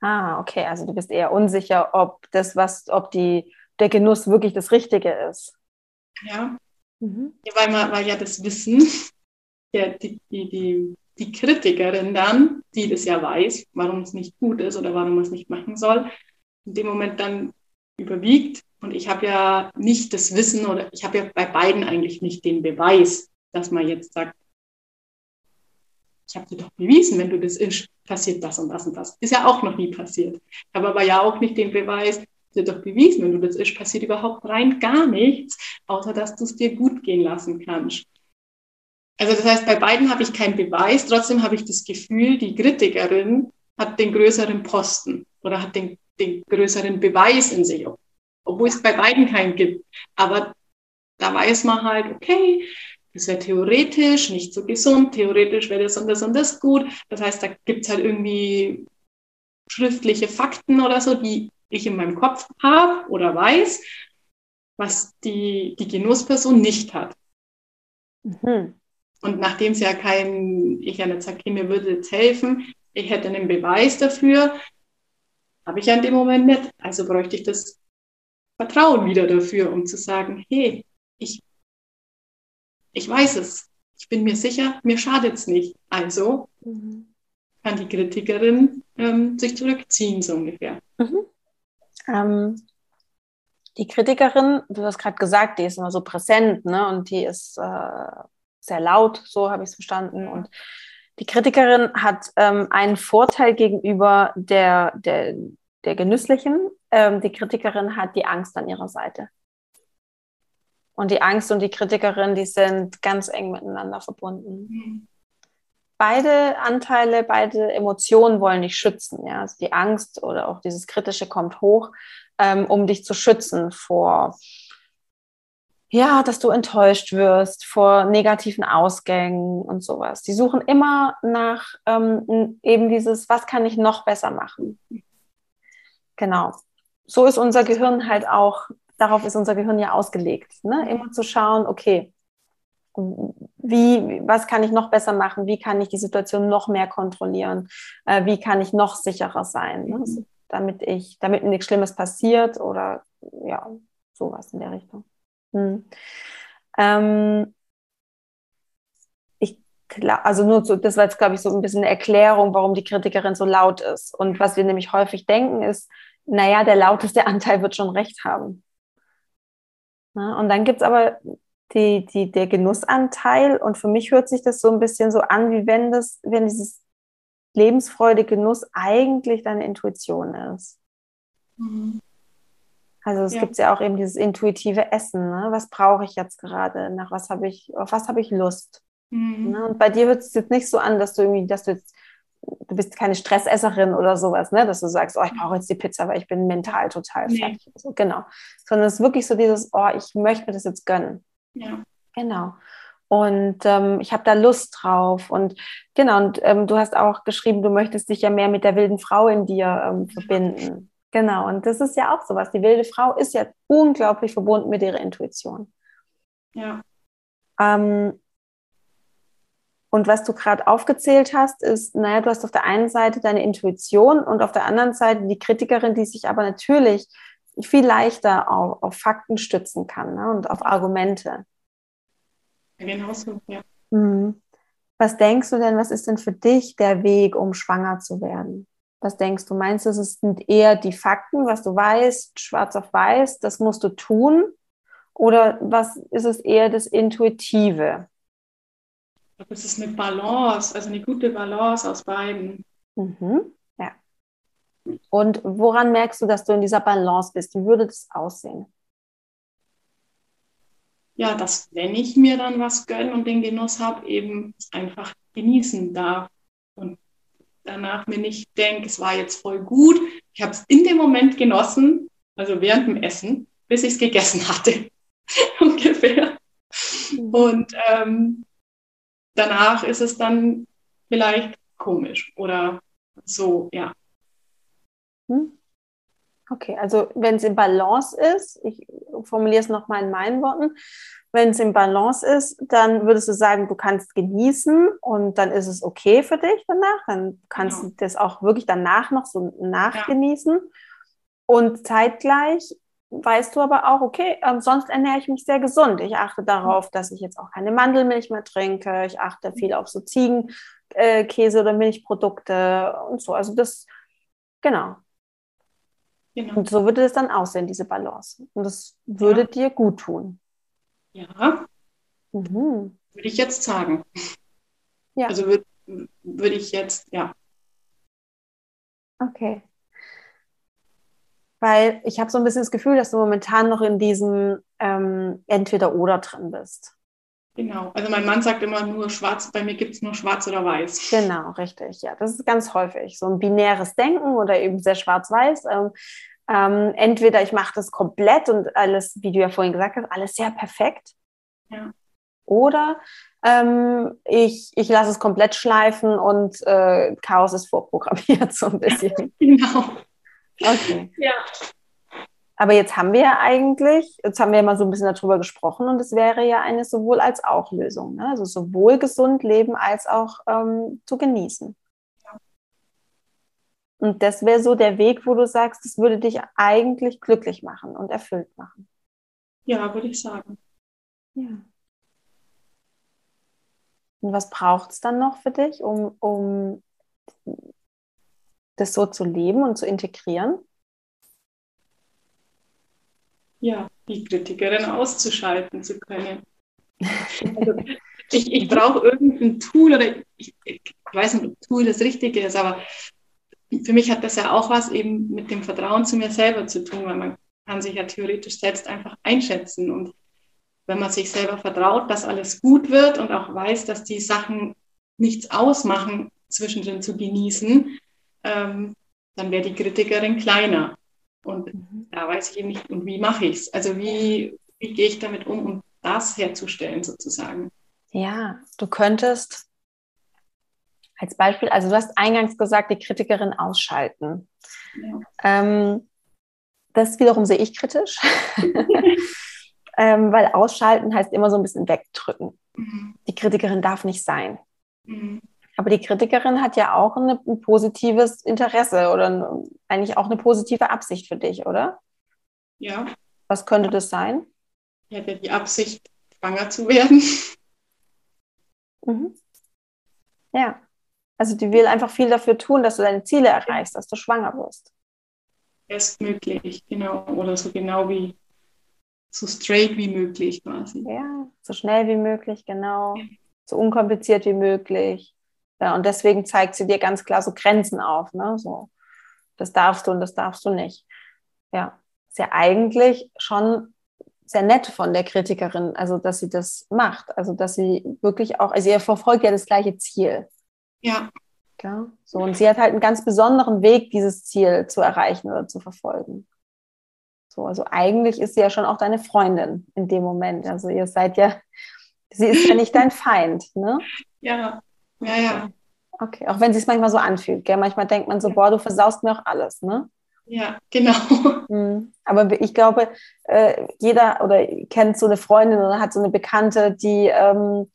Ah, okay, also du bist eher unsicher, ob das, was, ob die, der Genuss wirklich das Richtige ist. Ja. Mhm. ja weil, man, weil ja das Wissen, der, die, die, die, die Kritikerin dann, die das ja weiß, warum es nicht gut ist oder warum man es nicht machen soll, in dem Moment dann überwiegt. Und ich habe ja nicht das Wissen oder ich habe ja bei beiden eigentlich nicht den Beweis, dass man jetzt sagt, ich habe dir doch bewiesen, wenn du das isch, passiert das und das und das. Ist ja auch noch nie passiert. Ich habe aber ja auch nicht den Beweis, dir doch bewiesen, wenn du das isch, passiert überhaupt rein gar nichts, außer dass du es dir gut gehen lassen kannst. Also das heißt, bei beiden habe ich keinen Beweis, trotzdem habe ich das Gefühl, die Kritikerin hat den größeren Posten oder hat den, den größeren Beweis in sich, obwohl es bei beiden keinen gibt. Aber da weiß man halt, okay, das wäre theoretisch nicht so gesund, theoretisch wäre das und das und das gut. Das heißt, da gibt es halt irgendwie schriftliche Fakten oder so, die ich in meinem Kopf habe oder weiß, was die, die Genussperson nicht hat. Mhm. Und nachdem es ja kein, ich ja nicht sage, okay, mir würde jetzt helfen, ich hätte einen Beweis dafür, habe ich ja in dem Moment nicht. Also bräuchte ich das Vertrauen wieder dafür, um zu sagen, hey, ich ich weiß es. Ich bin mir sicher, mir schadet es nicht. Also mhm. kann die Kritikerin ähm, sich zurückziehen, so ungefähr. Mhm. Ähm, die Kritikerin, du hast gerade gesagt, die ist immer so präsent ne? und die ist äh, sehr laut, so habe ich es verstanden. Und die Kritikerin hat ähm, einen Vorteil gegenüber der, der, der Genüsslichen. Ähm, die Kritikerin hat die Angst an ihrer Seite. Und die Angst und die Kritikerin, die sind ganz eng miteinander verbunden. Mhm. Beide Anteile, beide Emotionen wollen dich schützen. Ja? Also die Angst oder auch dieses Kritische kommt hoch, ähm, um dich zu schützen vor, ja, dass du enttäuscht wirst, vor negativen Ausgängen und sowas. Die suchen immer nach ähm, eben dieses, was kann ich noch besser machen? Genau. So ist unser Gehirn halt auch darauf ist unser Gehirn ja ausgelegt. Ne? Immer zu schauen, okay, wie, was kann ich noch besser machen? Wie kann ich die Situation noch mehr kontrollieren? Äh, wie kann ich noch sicherer sein? Ne? Mhm. Damit ich, damit mir nichts Schlimmes passiert oder ja, sowas in der Richtung. Hm. Ähm, ich also nur so, das war jetzt, glaube ich, so ein bisschen eine Erklärung, warum die Kritikerin so laut ist. Und was wir nämlich häufig denken, ist, naja, der lauteste Anteil wird schon recht haben. Ne? Und dann gibt es aber die, die, der Genussanteil und für mich hört sich das so ein bisschen so an, wie wenn das, wenn dieses Lebensfreude, Genuss eigentlich deine Intuition ist. Mhm. Also es ja. gibt ja auch eben dieses intuitive Essen. Ne? Was brauche ich jetzt gerade? Nach was habe ich, auf was habe ich Lust? Mhm. Ne? Und bei dir hört es jetzt nicht so an, dass du irgendwie, dass du jetzt du bist keine Stressesserin oder sowas, ne? dass du sagst, oh, ich brauche jetzt die Pizza, weil ich bin mental total nee. fertig. So, genau. Sondern es ist wirklich so dieses, oh, ich möchte mir das jetzt gönnen. Ja. Genau. Und ähm, ich habe da Lust drauf. Und genau, und ähm, du hast auch geschrieben, du möchtest dich ja mehr mit der wilden Frau in dir ähm, verbinden. Genau, und das ist ja auch sowas. Die wilde Frau ist ja unglaublich verbunden mit ihrer Intuition. Ja. Ähm, und was du gerade aufgezählt hast, ist, naja, du hast auf der einen Seite deine Intuition und auf der anderen Seite die Kritikerin, die sich aber natürlich viel leichter auf, auf Fakten stützen kann ne, und auf Argumente. Genau so, ja. Mhm. Was denkst du denn, was ist denn für dich der Weg, um schwanger zu werden? Was denkst du? Meinst du, es sind eher die Fakten, was du weißt, schwarz auf weiß, das musst du tun? Oder was ist es eher das Intuitive? Es ist eine Balance, also eine gute Balance aus beiden. Mhm. Ja. Und woran merkst du, dass du in dieser Balance bist? Wie würde das aussehen? Ja, dass wenn ich mir dann was gönne und den Genuss habe, eben einfach genießen darf und danach mir nicht denke, es war jetzt voll gut. Ich habe es in dem Moment genossen, also während dem Essen, bis ich es gegessen hatte, ungefähr. Mhm. Und ähm, danach ist es dann vielleicht komisch oder so, ja. Hm? Okay, also wenn es in Balance ist, ich formuliere es nochmal in meinen Worten, wenn es in Balance ist, dann würdest du sagen, du kannst genießen und dann ist es okay für dich danach. Dann kannst genau. du das auch wirklich danach noch so nachgenießen. Ja. Und zeitgleich weißt du aber auch, okay, ähm, sonst ernähre ich mich sehr gesund. Ich achte darauf, dass ich jetzt auch keine Mandelmilch mehr trinke. Ich achte viel auf so Ziegenkäse äh, oder Milchprodukte und so. Also das, genau. genau. Und so würde es dann aussehen, diese Balance. Und das würde ja. dir gut tun. Ja. Mhm. Würde ich jetzt sagen. Ja. Also würde würd ich jetzt, ja. Okay. Weil ich habe so ein bisschen das Gefühl, dass du momentan noch in diesem ähm, Entweder-Oder drin bist. Genau. Also mein Mann sagt immer nur schwarz, bei mir gibt es nur schwarz oder weiß. Genau, richtig. Ja, das ist ganz häufig. So ein binäres Denken oder eben sehr schwarz-weiß. Ähm, ähm, entweder ich mache das komplett und alles, wie du ja vorhin gesagt hast, alles sehr perfekt. Ja. Oder ähm, ich, ich lasse es komplett schleifen und äh, Chaos ist vorprogrammiert, so ein bisschen. genau. Okay. Ja. Aber jetzt haben wir ja eigentlich, jetzt haben wir ja mal so ein bisschen darüber gesprochen und es wäre ja eine sowohl als auch Lösung. Ne? Also sowohl gesund leben als auch ähm, zu genießen. Ja. Und das wäre so der Weg, wo du sagst, das würde dich eigentlich glücklich machen und erfüllt machen. Ja, würde ich sagen. Ja. Und was braucht es dann noch für dich, um, um das so zu leben und zu integrieren? Ja, die Kritikerin auszuschalten zu können. Also, ich, ich brauche irgendein Tool oder ich, ich, weiß nicht, ob Tool das Richtige ist, aber für mich hat das ja auch was eben mit dem Vertrauen zu mir selber zu tun, weil man kann sich ja theoretisch selbst einfach einschätzen und wenn man sich selber vertraut, dass alles gut wird und auch weiß, dass die Sachen nichts ausmachen, zwischendrin zu genießen, ähm, dann wäre die Kritikerin kleiner. Und mhm. da weiß ich eben nicht, und wie mache ich es? Also wie, wie gehe ich damit um, um das herzustellen sozusagen? Ja, du könntest als Beispiel, also du hast eingangs gesagt, die Kritikerin ausschalten. Ja. Ähm, das wiederum sehe ich kritisch, ähm, weil ausschalten heißt immer so ein bisschen wegdrücken. Mhm. Die Kritikerin darf nicht sein. Mhm. Aber die Kritikerin hat ja auch eine, ein positives Interesse oder eigentlich auch eine positive Absicht für dich, oder? Ja. Was könnte das sein? Hat ja die Absicht, schwanger zu werden. Mhm. Ja. Also die will einfach viel dafür tun, dass du deine Ziele erreichst, dass du schwanger wirst. Erstmöglich, genau. Oder so genau wie, so straight wie möglich quasi. Ja, so schnell wie möglich, genau. So unkompliziert wie möglich. Ja, und deswegen zeigt sie dir ganz klar so Grenzen auf. Ne? So, das darfst du und das darfst du nicht. Ja, ist ja eigentlich schon sehr nett von der Kritikerin, also dass sie das macht. Also dass sie wirklich auch, also ihr verfolgt ja das gleiche Ziel. Ja. ja. So, und sie hat halt einen ganz besonderen Weg, dieses Ziel zu erreichen oder zu verfolgen. So, also eigentlich ist sie ja schon auch deine Freundin in dem Moment. Also ihr seid ja, sie ist ja nicht dein Feind, ne? Ja, ja, ja. Okay, auch wenn es sich manchmal so anfühlt, gell? Manchmal denkt man so, boah, du versaust mir auch alles, ne? Ja, genau. Mhm. Aber ich glaube, äh, jeder oder kennt so eine Freundin oder hat so eine Bekannte, die ähm,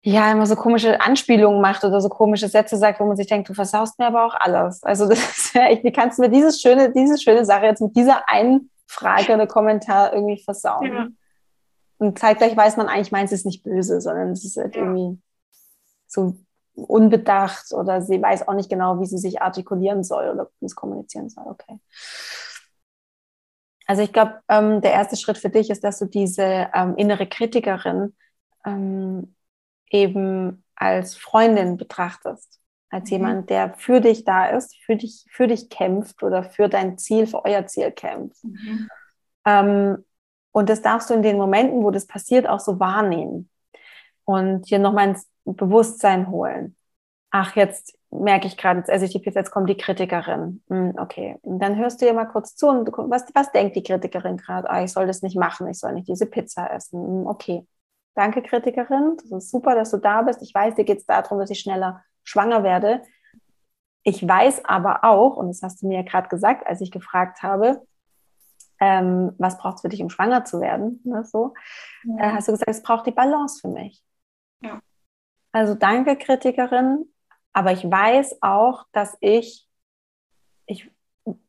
ja immer so komische Anspielungen macht oder so komische Sätze sagt, wo man sich denkt, du versaust mir aber auch alles. Also das ist ja echt, wie kannst du mir dieses schöne, diese schöne Sache jetzt mit dieser einen Frage oder Kommentar irgendwie versauen? Ja. Und zeitgleich weiß man eigentlich, meint es ist nicht böse, sondern es ist halt ja. irgendwie so unbedacht oder sie weiß auch nicht genau, wie sie sich artikulieren soll oder wie kommunizieren soll. Okay. Also ich glaube, ähm, der erste Schritt für dich ist, dass du diese ähm, innere Kritikerin ähm, eben als Freundin betrachtest, als mhm. jemand, der für dich da ist, für dich, für dich kämpft oder für dein Ziel, für euer Ziel kämpft. Mhm. Ähm, und das darfst du in den Momenten, wo das passiert, auch so wahrnehmen und hier nochmal Bewusstsein holen. Ach, jetzt merke ich gerade, jetzt esse ich die Pizza, jetzt kommt die Kritikerin. Hm, okay, und dann hörst du ihr mal kurz zu und du, was, was denkt die Kritikerin gerade? Ah, ich soll das nicht machen, ich soll nicht diese Pizza essen. Hm, okay, danke Kritikerin, das ist super, dass du da bist. Ich weiß, dir geht es darum, dass ich schneller schwanger werde. Ich weiß aber auch, und das hast du mir ja gerade gesagt, als ich gefragt habe, ähm, was braucht es für dich, um schwanger zu werden? Ne, so, ja. äh, hast du gesagt, es braucht die Balance für mich. Ja. Also danke Kritikerin, aber ich weiß auch, dass ich, ich,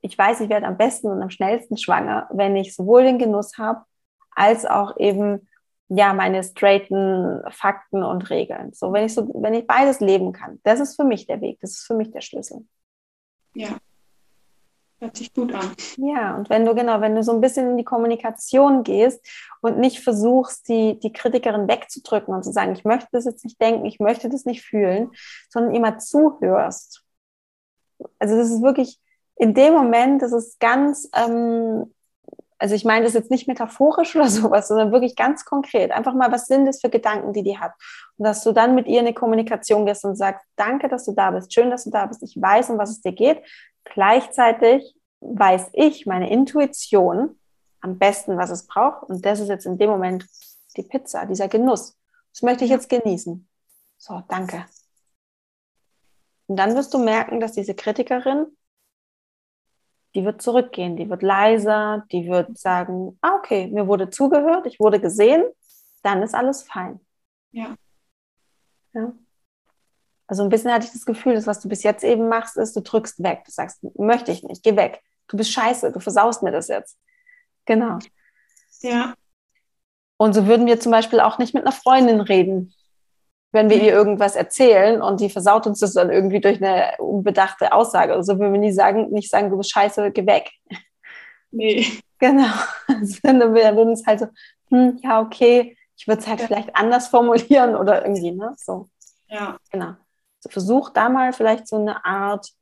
ich weiß, ich werde am besten und am schnellsten schwanger, wenn ich sowohl den Genuss habe, als auch eben ja meine straighten Fakten und Regeln. So, wenn ich so, wenn ich beides leben kann, das ist für mich der Weg, das ist für mich der Schlüssel. Ja, Hört sich gut an. Ja, und wenn du genau, wenn du so ein bisschen in die Kommunikation gehst und nicht versuchst, die, die Kritikerin wegzudrücken und zu sagen, ich möchte das jetzt nicht denken, ich möchte das nicht fühlen, sondern immer zuhörst. Also das ist wirklich in dem Moment, das ist ganz, ähm, also ich meine das jetzt nicht metaphorisch oder sowas, sondern wirklich ganz konkret. Einfach mal, was sind das für Gedanken, die die hat? Und dass du dann mit ihr in eine Kommunikation gehst und sagst, danke, dass du da bist, schön, dass du da bist, ich weiß, um was es dir geht. Gleichzeitig weiß ich, meine Intuition, am besten, was es braucht. Und das ist jetzt in dem Moment die Pizza, dieser Genuss. Das möchte ich jetzt genießen. So, danke. Und dann wirst du merken, dass diese Kritikerin, die wird zurückgehen, die wird leiser, die wird sagen, ah, okay, mir wurde zugehört, ich wurde gesehen, dann ist alles fein. Ja. ja. Also ein bisschen hatte ich das Gefühl, dass was du bis jetzt eben machst, ist, du drückst weg. Du sagst, möchte ich nicht, geh weg. Du bist scheiße, du versaust mir das jetzt. Genau. Ja. Und so würden wir zum Beispiel auch nicht mit einer Freundin reden, wenn wir ihr irgendwas erzählen und die versaut uns das dann irgendwie durch eine unbedachte Aussage. Also würden wir nie sagen, nicht sagen, du bist scheiße, geh weg. Nee. Genau. Also dann würden wir uns halt so, hm, ja, okay, ich würde es halt ja. vielleicht anders formulieren oder irgendwie, ne? So. Ja. Genau. Versuch da mal vielleicht so eine Art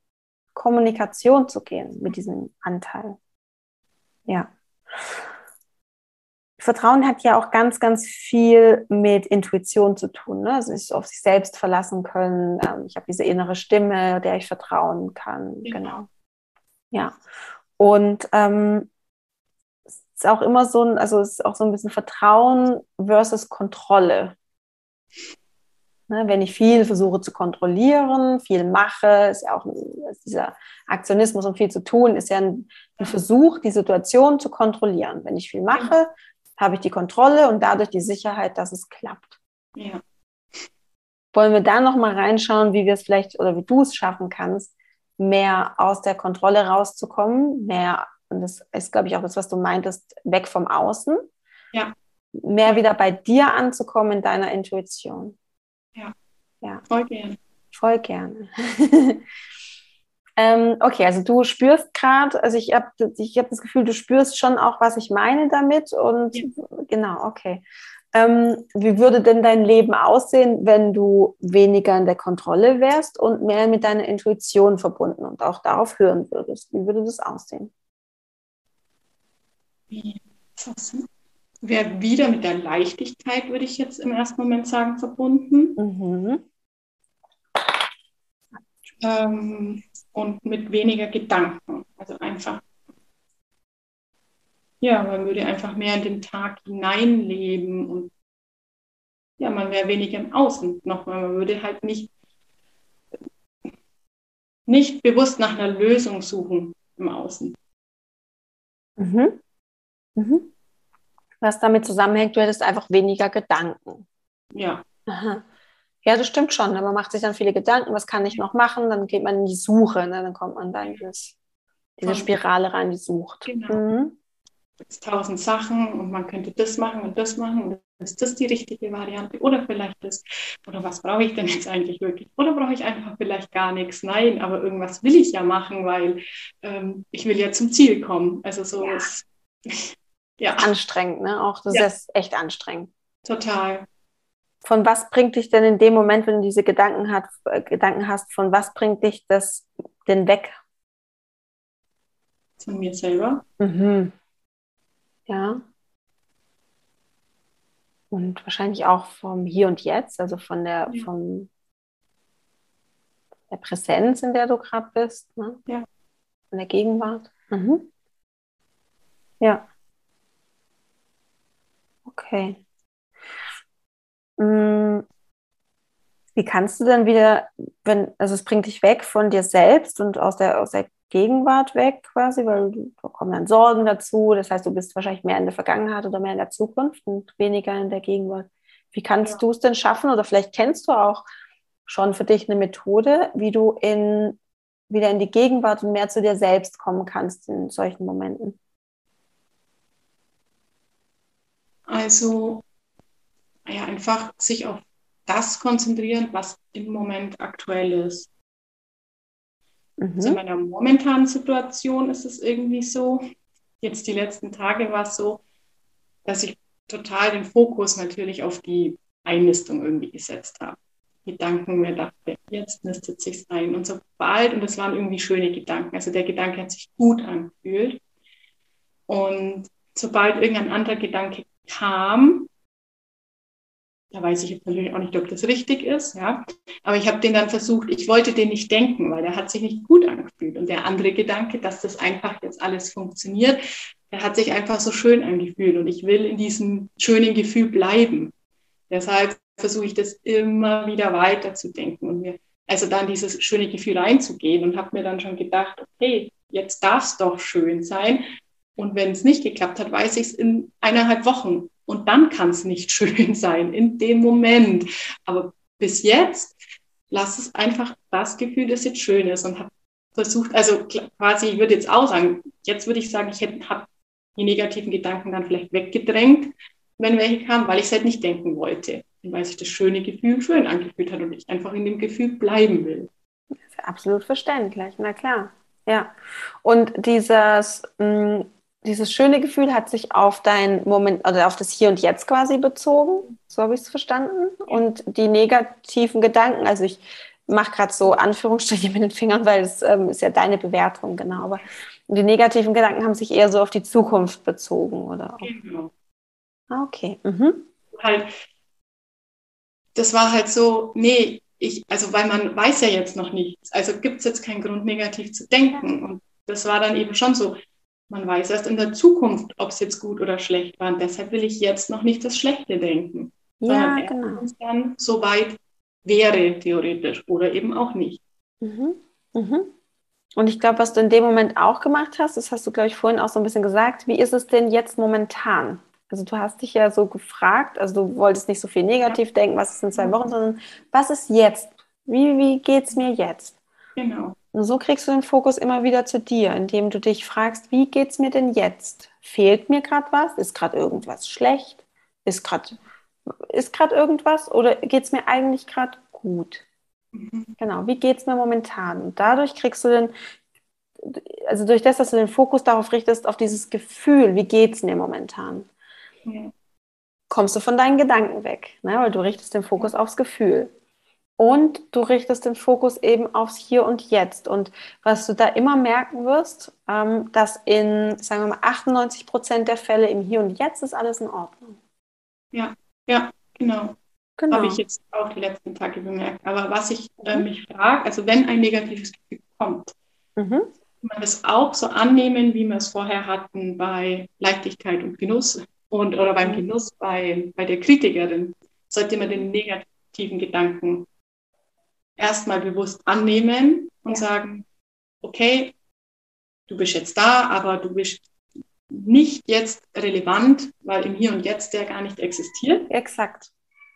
Kommunikation zu gehen mit diesem Anteil. Ja. Vertrauen hat ja auch ganz, ganz viel mit Intuition zu tun. Ne? Also sich auf sich selbst verlassen können. Ähm, ich habe diese innere Stimme, der ich vertrauen kann. Ja. Genau. Ja. Und ähm, es ist auch immer so ein, also es ist auch so ein bisschen Vertrauen versus Kontrolle. Ne, wenn ich viel versuche zu kontrollieren, viel mache, ist ja auch dieser Aktionismus und viel zu tun, ist ja ein, ein, Versuch, die Situation zu kontrollieren. Wenn ich viel mache, habe ich die Kontrolle und dadurch die Sicherheit, dass es klappt. Ja. Wollen wir da nochmal reinschauen, wie wir es vielleicht oder wie du es schaffen kannst, mehr aus der Kontrolle rauszukommen, mehr, und das ist, glaube ich, auch das, was du meintest, weg vom Außen. Ja. Mehr wieder bei dir anzukommen in deiner Intuition. Ja. ja. Voll gerne. Voll gerne. ähm, okay, also du spürst gerade, also ich habe ich hab das Gefühl, du spürst schon auch, was ich meine damit. Und ja. genau, okay. Ähm, wie würde denn dein Leben aussehen, wenn du weniger in der Kontrolle wärst und mehr mit deiner Intuition verbunden und auch darauf hören würdest? Wie würde das aussehen? Wie? Wäre wieder mit der Leichtigkeit, würde ich jetzt im ersten Moment sagen, verbunden. Mhm. Ähm, und mit weniger Gedanken. Also einfach, ja, man würde einfach mehr in den Tag hineinleben und ja, man wäre weniger im Außen nochmal. Man würde halt nicht, nicht bewusst nach einer Lösung suchen im Außen. Mhm. Mhm was damit zusammenhängt, du hättest einfach weniger Gedanken. Ja. Aha. Ja, das stimmt schon. Man macht sich dann viele Gedanken, was kann ich noch machen? Dann geht man in die Suche, ne? dann kommt man da in dieses, diese Spirale rein, die sucht. Genau. Mhm. gibt tausend Sachen und man könnte das machen und das machen und ist das die richtige Variante oder vielleicht das oder was brauche ich denn jetzt eigentlich wirklich oder brauche ich einfach vielleicht gar nichts nein aber irgendwas will ich ja machen weil ähm, ich will ja zum Ziel kommen also so Ja. ist Ja. Anstrengend, ne? Auch das Ja. ist echt anstrengend. total Von was bringt dich denn in dem Moment, wenn du diese Gedanken, hat, äh, Gedanken hast, von was bringt dich das denn weg? von mir selber Mhm. Ja. Und wahrscheinlich auch vom Hier und Jetzt, also von der, Ja. vom, der Präsenz, in der du gerade bist, ne? Ja. Von der Gegenwart. Mhm. Ja. Okay. Mm. Wie kannst du denn wieder, wenn, also es bringt dich weg von dir selbst und aus der, aus der Gegenwart weg quasi, weil da kommen dann Sorgen dazu. Das heißt, du bist wahrscheinlich mehr in der Vergangenheit oder mehr in der Zukunft und weniger in der Gegenwart. Wie kannst Ja. du es denn schaffen? Oder vielleicht kennst du auch schon für dich eine Methode, wie du in, wieder in die Gegenwart und mehr zu dir selbst kommen kannst in solchen Momenten. Also ja, einfach sich auf das konzentrieren, was im Moment aktuell ist. Also in Mhm. meiner momentanen Situation ist es irgendwie so, jetzt die letzten Tage war es so, dass ich total den Fokus natürlich auf die Einnistung irgendwie gesetzt habe. Gedanken mir dachte, jetzt nistet sich's ein. Und sobald, und das waren irgendwie schöne Gedanken, also der Gedanke hat sich gut angefühlt. Und sobald irgendein anderer Gedanke kam, da weiß ich jetzt natürlich auch nicht, ob das richtig ist, ja. Aber ich habe den dann versucht, ich wollte den nicht denken, weil der hat sich nicht gut angefühlt. Und der andere Gedanke, dass das einfach jetzt alles funktioniert, der hat sich einfach so schön angefühlt. Und ich will in diesem schönen Gefühl bleiben. Deshalb versuche ich das immer wieder weiter zu denken und mir also dann dieses schöne Gefühl reinzugehen und habe mir dann schon gedacht, okay, jetzt darf es doch schön sein. Und wenn es nicht geklappt hat, weiß ich es in eineinhalb Wochen. Und dann kann es nicht schön sein, in dem Moment. Aber bis jetzt, lass es einfach das Gefühl, das jetzt schön ist und habe versucht, also quasi, ich würde jetzt auch sagen, jetzt würde ich sagen, ich habe die negativen Gedanken dann vielleicht weggedrängt, wenn welche kamen, weil ich es halt nicht denken wollte. Und weil sich das schöne Gefühl schön angefühlt hat und ich einfach in dem Gefühl bleiben will. Absolut verständlich, na klar. Ja. Und dieses, mh, dieses schöne Gefühl hat sich auf dein Moment oder auf das Hier und Jetzt quasi bezogen. So habe ich es verstanden. Und die negativen Gedanken, also ich mache gerade so Anführungsstriche mit den Fingern, weil es ähm, ist ja deine Bewertung, genau. Aber die negativen Gedanken haben sich eher so auf die Zukunft bezogen, oder? Genau. ah, okay. Mhm. Halt, das war halt so, nee, ich, also weil man weiß ja jetzt noch nichts. Also gibt es jetzt keinen Grund, negativ zu denken. Und das war dann eben schon so. Man weiß erst in der Zukunft, ob es jetzt gut oder schlecht war. Und deshalb will ich jetzt noch nicht das Schlechte denken. Ja, sondern erst, genau. wenn es dann soweit wäre, theoretisch, oder eben auch nicht. Mhm. Mhm. Und ich glaube, was du in dem Moment auch gemacht hast, das hast du, glaube ich, vorhin auch so ein bisschen gesagt, wie ist es denn jetzt momentan? Also du hast dich ja so gefragt, also du wolltest nicht so viel negativ denken, was ist in zwei Wochen, sondern was ist jetzt? Wie, wie geht es mir jetzt? Genau. Und so kriegst du den Fokus immer wieder zu dir, indem du dich fragst, wie geht es mir denn jetzt? Fehlt mir gerade was? Ist gerade irgendwas schlecht? Ist gerade ist gerade irgendwas oder geht es mir eigentlich gerade gut? Mhm. Genau, wie geht es mir momentan? Und dadurch kriegst du den, also durch das, dass du den Fokus darauf richtest, auf dieses Gefühl, wie geht es mir momentan, Ja. kommst du von deinen Gedanken weg, ne? weil du richtest den Fokus aufs Gefühl. Und du richtest den Fokus eben aufs Hier und Jetzt. Und was du da immer merken wirst, ähm, dass in, sagen wir mal, 98 Prozent der Fälle im Hier und Jetzt ist alles in Ordnung. Ja, ja, genau. Genau. Habe ich jetzt auch die letzten Tage bemerkt. Aber was ich äh, mich frage, also wenn ein negatives Gefühl kommt, Mhm. kann man das auch so annehmen, wie wir es vorher hatten bei Leichtigkeit und Genuss und oder beim Mhm. Genuss bei, bei der Kritikerin, sollte man den negativen Gedanken erstmal bewusst annehmen und Ja. sagen, okay, du bist jetzt da, aber du bist nicht jetzt relevant, weil im Hier und Jetzt der gar nicht existiert. Exakt.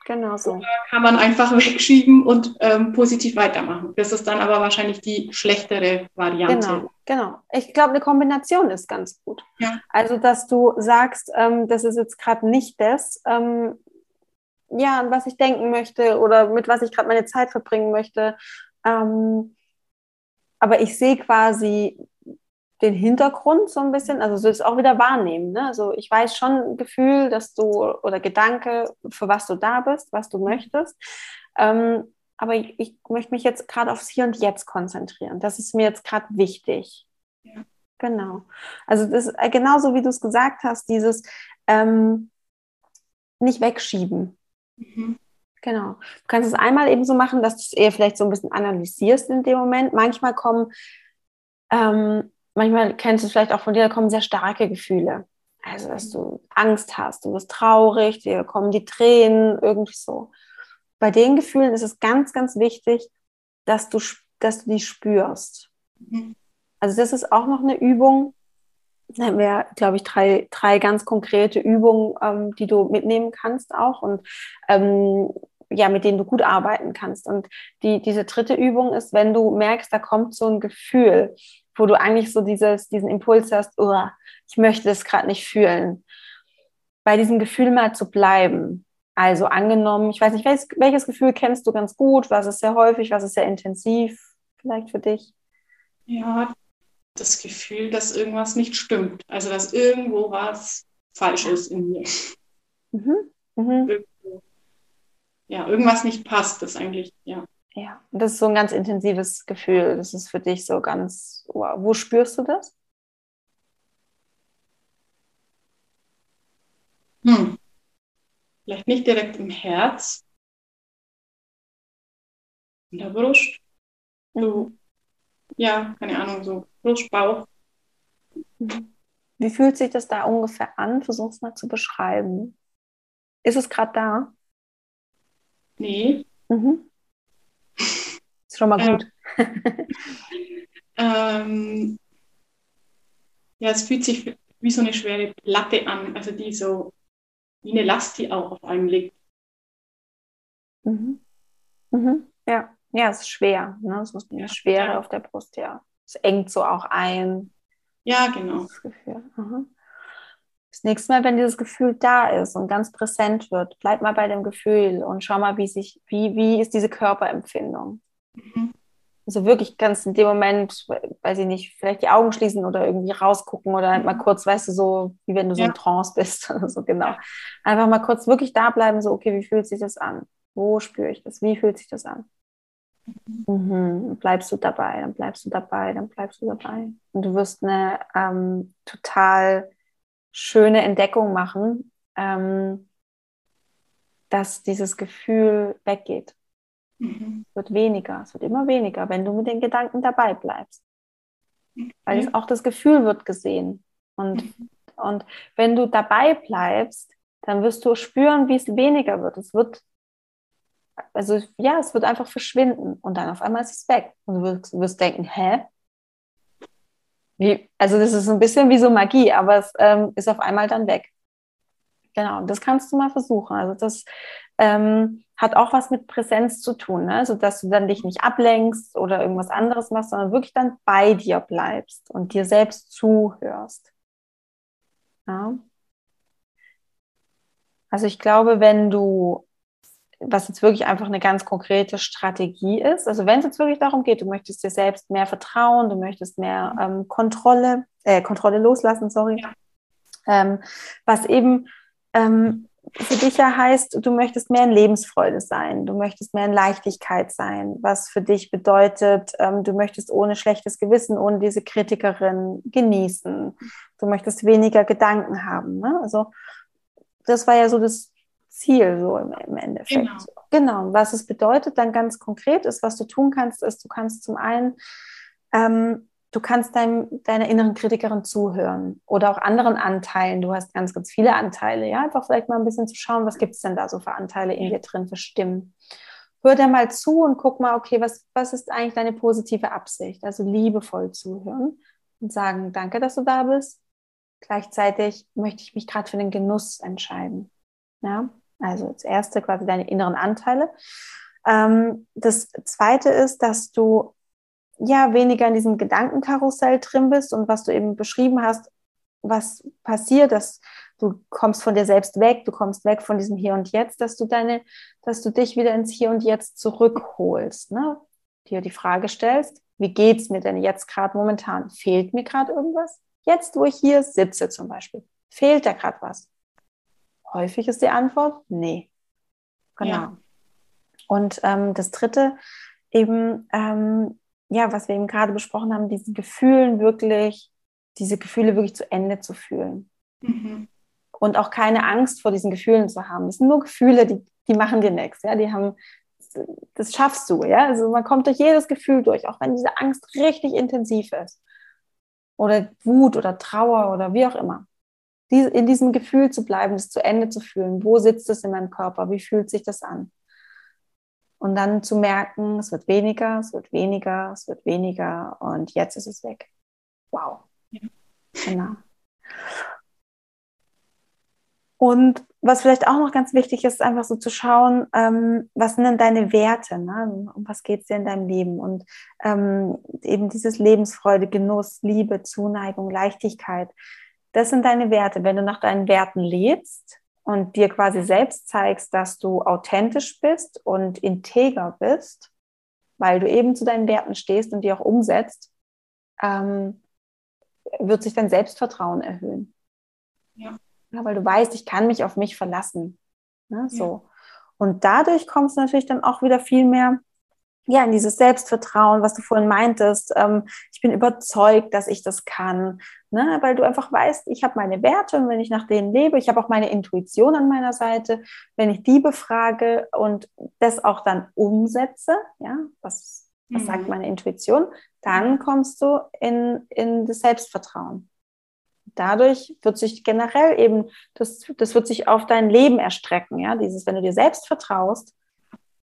Genau so. Oder kann man einfach wegschieben und ähm, positiv weitermachen. Das ist dann aber wahrscheinlich die schlechtere Variante. Genau, genau. Ich glaube, eine Kombination ist ganz gut. Ja. Also, dass du sagst, ähm, das ist jetzt gerade nicht das, ähm, ja, an was ich denken möchte oder mit was ich gerade meine Zeit verbringen möchte. Ähm, aber ich sehe quasi den Hintergrund so ein bisschen, also so ist auch wieder wahrnehmen. Ne? Also ich weiß schon Gefühl, dass du oder Gedanke, für was du da bist, was du möchtest. Ähm, aber ich, ich, möchte mich jetzt gerade aufs Hier und Jetzt konzentrieren. Das ist mir jetzt gerade wichtig. Ja. Genau. Also das ist äh, genauso wie du es gesagt hast, dieses ähm, nicht wegschieben. Mhm. Genau. Du kannst es einmal eben so machen, dass du es eher vielleicht so ein bisschen analysierst in dem Moment. Manchmal kommen ähm, manchmal kennst du es vielleicht auch von dir, da kommen sehr starke Gefühle. Also, dass du Angst hast, du bist traurig, dir kommen die Tränen, irgendwie so. Bei den Gefühlen ist es ganz, ganz wichtig, dass du, dass du die spürst. Mhm. Also, das ist auch noch eine Übung. Da haben wir, glaube ich, drei, drei ganz konkrete Übungen, ähm, die du mitnehmen kannst auch und ähm, ja, mit denen du gut arbeiten kannst. Und die, diese dritte Übung ist, wenn du merkst, da kommt so ein Gefühl, wo du eigentlich so dieses, diesen Impuls hast, oh, ich möchte das gerade nicht fühlen. Bei diesem Gefühl mal zu bleiben. Also angenommen, ich weiß nicht, welches, welches Gefühl kennst du ganz gut, was ist sehr häufig, was ist sehr intensiv vielleicht für dich? Ja, das Gefühl, dass irgendwas nicht stimmt. Also dass irgendwo was falsch ist in mir. Mhm. Mhm. Ja, irgendwas nicht passt, das eigentlich, ja. Ja, das ist so ein ganz intensives Gefühl. Das ist für dich so ganz, wow. wo spürst du das? Hm. Vielleicht nicht direkt im Herz, in der Brust. So, mhm. ja, keine Ahnung, so Bauch. Mhm. Wie fühlt sich das da ungefähr an? Versuch es mal zu beschreiben. Ist es gerade da? Nee. Mhm. Ist schon mal gut. ähm, ja, es fühlt sich wie so eine schwere Platte an, also die so wie eine Last, die auch auf einem liegt. Mhm. Mhm. Ja. ja, es ist schwer. Ne? Es ist eine Schwere ja. auf der Brust, ja. Es engt so auch ein. Ja, genau. Das Gefühl. Mhm. Das nächste Mal, wenn dieses Gefühl da ist und ganz präsent wird, bleib mal bei dem Gefühl und schau mal, wie sich, wie, wie ist diese Körperempfindung. Mhm. Also wirklich ganz in dem Moment, weiß ich nicht, vielleicht die Augen schließen oder irgendwie rausgucken oder halt mal mhm. kurz, weißt du, so wie wenn du so ja. in Trance bist oder so, genau. Einfach mal kurz wirklich da bleiben, so, okay, wie fühlt sich das an? Wo spüre ich das? Wie fühlt sich das an? Mhm. mhm. Bleibst du dabei, dann bleibst du dabei, dann bleibst du dabei. Und du wirst eine ähm, total schöne Entdeckung machen, ähm, dass dieses Gefühl weggeht. Mhm. Es wird weniger, es wird immer weniger, wenn du mit den Gedanken dabei bleibst. Weil es auch das Gefühl wird gesehen. Und, mhm. und wenn du dabei bleibst, dann wirst du spüren, wie es weniger wird. Es wird, also ja, es wird einfach verschwinden und dann auf einmal ist es weg. Und du wirst, wirst denken, hä? Wie? Also das ist ein bisschen wie so Magie, aber es ähm, ist auf einmal dann weg. Genau, das kannst du mal versuchen. Also das ähm, hat auch was mit Präsenz zu tun, ne? also dass du dann dich nicht ablenkst oder irgendwas anderes machst, sondern wirklich dann bei dir bleibst und dir selbst zuhörst. Ja? Also ich glaube, wenn du, was jetzt wirklich einfach eine ganz konkrete Strategie ist, also wenn es jetzt wirklich darum geht, du möchtest dir selbst mehr vertrauen, du möchtest mehr ähm, Kontrolle, äh, Kontrolle loslassen, sorry, ja. ähm, was eben ähm, für dich ja heißt, du möchtest mehr in Lebensfreude sein, du möchtest mehr in Leichtigkeit sein, was für dich bedeutet, ähm, du möchtest ohne schlechtes Gewissen, ohne diese Kritikerin genießen, du möchtest weniger Gedanken haben. Ne? Also das war ja so das Ziel so im, im Endeffekt. Genau. genau. Was es bedeutet dann ganz konkret ist, was du tun kannst, ist, du kannst zum einen ähm, du kannst deinem, deiner inneren Kritikerin zuhören oder auch anderen Anteilen. Du hast ganz, ganz viele Anteile. Ja, einfach vielleicht mal ein bisschen zu schauen, was gibt es denn da so für Anteile in dir drin, für Stimmen. Hör da mal zu und guck mal, okay, was, was ist eigentlich deine positive Absicht? Also liebevoll zuhören und sagen, danke, dass du da bist. Gleichzeitig möchte ich mich gerade für den Genuss entscheiden. Ja, Also das erste quasi deine inneren Anteile. Ähm, das zweite ist, dass du ja weniger in diesem Gedankenkarussell drin bist und was du eben beschrieben hast, was passiert, dass du kommst von dir selbst weg, du kommst weg von diesem Hier und Jetzt, dass du deine, dass du dich wieder ins Hier und Jetzt zurückholst, ne? dir die Frage stellst, wie geht's mir denn jetzt gerade momentan? Fehlt mir gerade irgendwas? Jetzt, wo ich hier sitze zum Beispiel, fehlt da gerade was? Häufig ist die Antwort, nee. Genau. Ja. Und ähm, das dritte, eben, ähm, ja, was wir eben gerade besprochen haben, diesen Gefühlen wirklich, diese Gefühle wirklich zu Ende zu fühlen. Mhm. Und auch keine Angst vor diesen Gefühlen zu haben. Das sind nur Gefühle, die, die machen dir nichts. Ja? Die haben, das schaffst du. Ja? Also man kommt durch jedes Gefühl durch, auch wenn diese Angst richtig intensiv ist. Oder Wut oder Trauer oder wie auch immer in diesem Gefühl zu bleiben, das zu Ende zu fühlen. Wo sitzt es in meinem Körper? Wie fühlt sich das an? Und dann zu merken, es wird weniger, es wird weniger, es wird weniger und jetzt ist es weg. Wow. Ja. Genau. Und was vielleicht auch noch ganz wichtig ist, einfach so zu schauen, ähm, was sind denn deine Werte? Ne? Um was geht es dir in deinem Leben? Und ähm, eben dieses Lebensfreude, Genuss, Liebe, Zuneigung, Leichtigkeit das sind deine Werte. Wenn du nach deinen Werten lebst und dir quasi selbst zeigst, dass du authentisch bist und integer bist, weil du eben zu deinen Werten stehst und die auch umsetzt, ähm, wird sich dein Selbstvertrauen erhöhen. Ja. ja. Weil du weißt, ich kann mich auf mich verlassen. Ne, so. Ja. Und dadurch kommst du natürlich dann auch wieder viel mehr ja, in dieses Selbstvertrauen, was du vorhin meintest. Ähm, ich bin überzeugt, dass ich das kann, ne? weil du einfach weißt, ich habe meine Werte und wenn ich nach denen lebe, ich habe auch meine Intuition an meiner Seite, wenn ich die befrage und das auch dann umsetze, ja, was, was mhm. sagt meine Intuition, dann kommst du in, in das Selbstvertrauen. Dadurch wird sich generell eben, das, das wird sich auf dein Leben erstrecken, ja, dieses, wenn du dir selbst vertraust,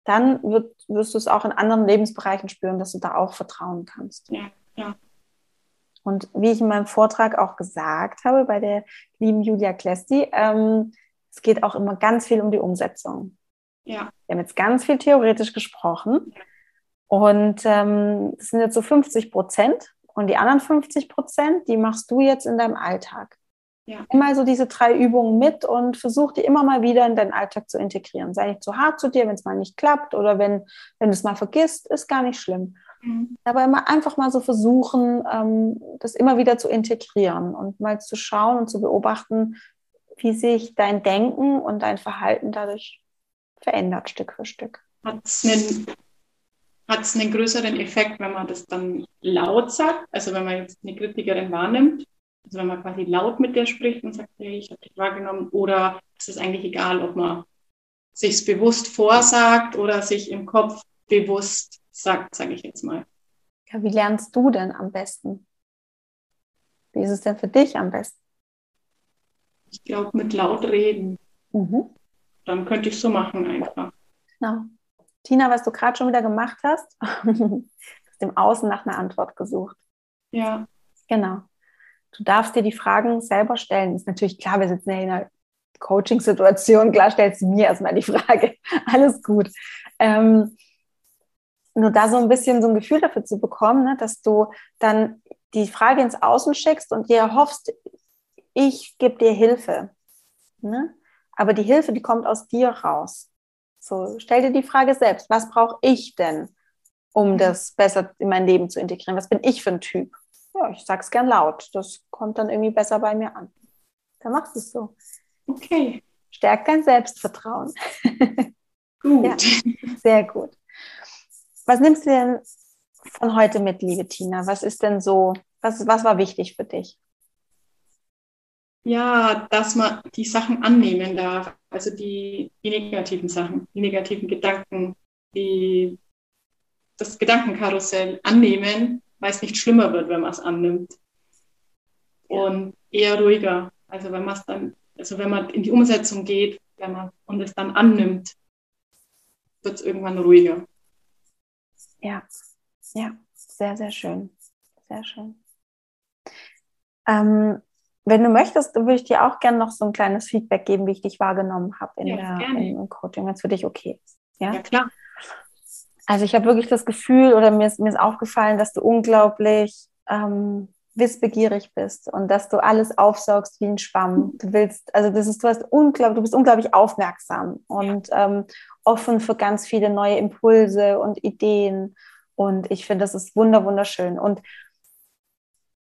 dann wird, wirst du es auch in anderen Lebensbereichen spüren, dass du da auch vertrauen kannst. Ja, ja. Und wie ich in meinem Vortrag auch gesagt habe bei der lieben Julia Klesti, ähm, es geht auch immer ganz viel um die Umsetzung. Ja. Wir haben jetzt ganz viel theoretisch gesprochen. Und ähm, das sind jetzt so 50 Prozent. Und die anderen 50 Prozent, die machst du jetzt in deinem Alltag. Ja. Immer so diese drei Übungen mit und versuch die immer mal wieder in deinen Alltag zu integrieren. Sei nicht zu hart zu dir, wenn es mal nicht klappt oder wenn, wenn du es mal vergisst, ist gar nicht schlimm. Mhm. Aber immer einfach mal so versuchen, ähm, das immer wieder zu integrieren und mal zu schauen und zu beobachten, wie sich dein Denken und dein Verhalten dadurch verändert, Stück für Stück. Hat es einen, einen größeren Effekt, wenn man das dann laut sagt, also wenn man jetzt eine Kritikerin wahrnimmt, also wenn man quasi laut mit der spricht und sagt, hey, ich habe dich wahrgenommen, oder ist es eigentlich egal, ob man sich bewusst vorsagt oder sich im Kopf bewusst sagt, sage ich jetzt mal. Ja, wie lernst du denn am besten? Wie ist es denn für dich am besten? Ich glaube, mit laut reden. Mhm. Dann könnte ich so machen einfach. Genau. Tina, was du gerade schon wieder gemacht hast, hast dem Außen nach einer Antwort gesucht. Ja. Genau. Du darfst dir die Fragen selber stellen. Ist natürlich klar, wir sitzen ja in einer Coaching-Situation. Klar stellst du mir erstmal die Frage. Alles gut. Ähm, nur da so ein bisschen so ein Gefühl dafür zu bekommen, ne, dass du dann die Frage ins Außen schickst und dir hoffst, ich gebe dir Hilfe. Ne? Aber die Hilfe, die kommt aus dir raus. So, stell dir die Frage selbst, was brauche ich denn, um mhm. das besser in mein Leben zu integrieren? Was bin ich für ein Typ? ja, ich sag's gern laut. Das kommt dann irgendwie besser bei mir an. Dann machst du es so. Okay. Stärkt dein Selbstvertrauen. Gut. ja, sehr gut. Was nimmst du denn von heute mit, liebe Tina? Was ist denn so, was, was war wichtig für dich? Ja, dass man die Sachen annehmen darf. Also die, die negativen Sachen, die negativen Gedanken, die, das Gedankenkarussell annehmen weil es nicht schlimmer wird, wenn man es annimmt. Und eher ruhiger. Also wenn man es dann, also wenn man in die Umsetzung geht, wenn man und es dann annimmt, wird es irgendwann ruhiger. Ja, ja, sehr, sehr schön. Sehr schön. Ähm, wenn du möchtest, würde ich dir auch gerne noch so ein kleines Feedback geben, wie ich dich wahrgenommen habe in ja, der im Coaching, wenn es für dich okay ist. Ja, ja klar. Also ich habe wirklich das Gefühl oder mir ist, mir ist aufgefallen, dass du unglaublich ähm, wissbegierig bist und dass du alles aufsaugst wie ein Schwamm. Du willst, also das ist, du hast unglaublich, du bist unglaublich aufmerksam und ja. ähm, offen für ganz viele neue Impulse und Ideen. Und ich finde, das ist wunder, wunderschön. Und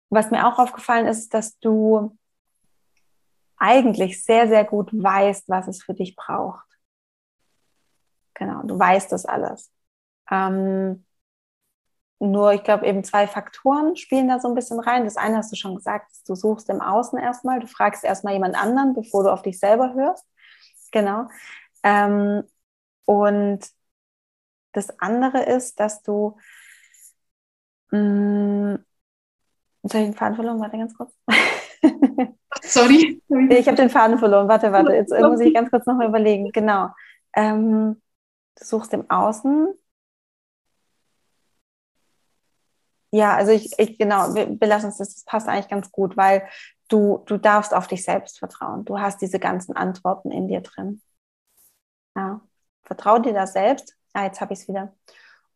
was mir auch aufgefallen ist, dass du eigentlich sehr, sehr gut weißt, was es für dich braucht. Genau, du weißt das alles. Ähm, nur, ich glaube, eben zwei Faktoren spielen da so ein bisschen rein. Das eine hast du schon gesagt, du suchst im Außen erstmal, du fragst erstmal jemand anderen, bevor du auf dich selber hörst. Genau. Ähm, und das andere ist, dass du mh, mm, Jetzt habe ich den Faden verloren, warte ganz kurz. Sorry. Ich habe den Faden verloren, warte, warte. Jetzt muss ich ganz kurz nochmal überlegen. Genau. Ähm, du suchst im Außen. Ja, also ich, ich genau, wir belassen uns das, das passt eigentlich ganz gut, weil du, du darfst auf dich selbst vertrauen. Du hast diese ganzen Antworten in dir drin. Ja. Vertrau dir da selbst. Ja, jetzt habe ich es wieder.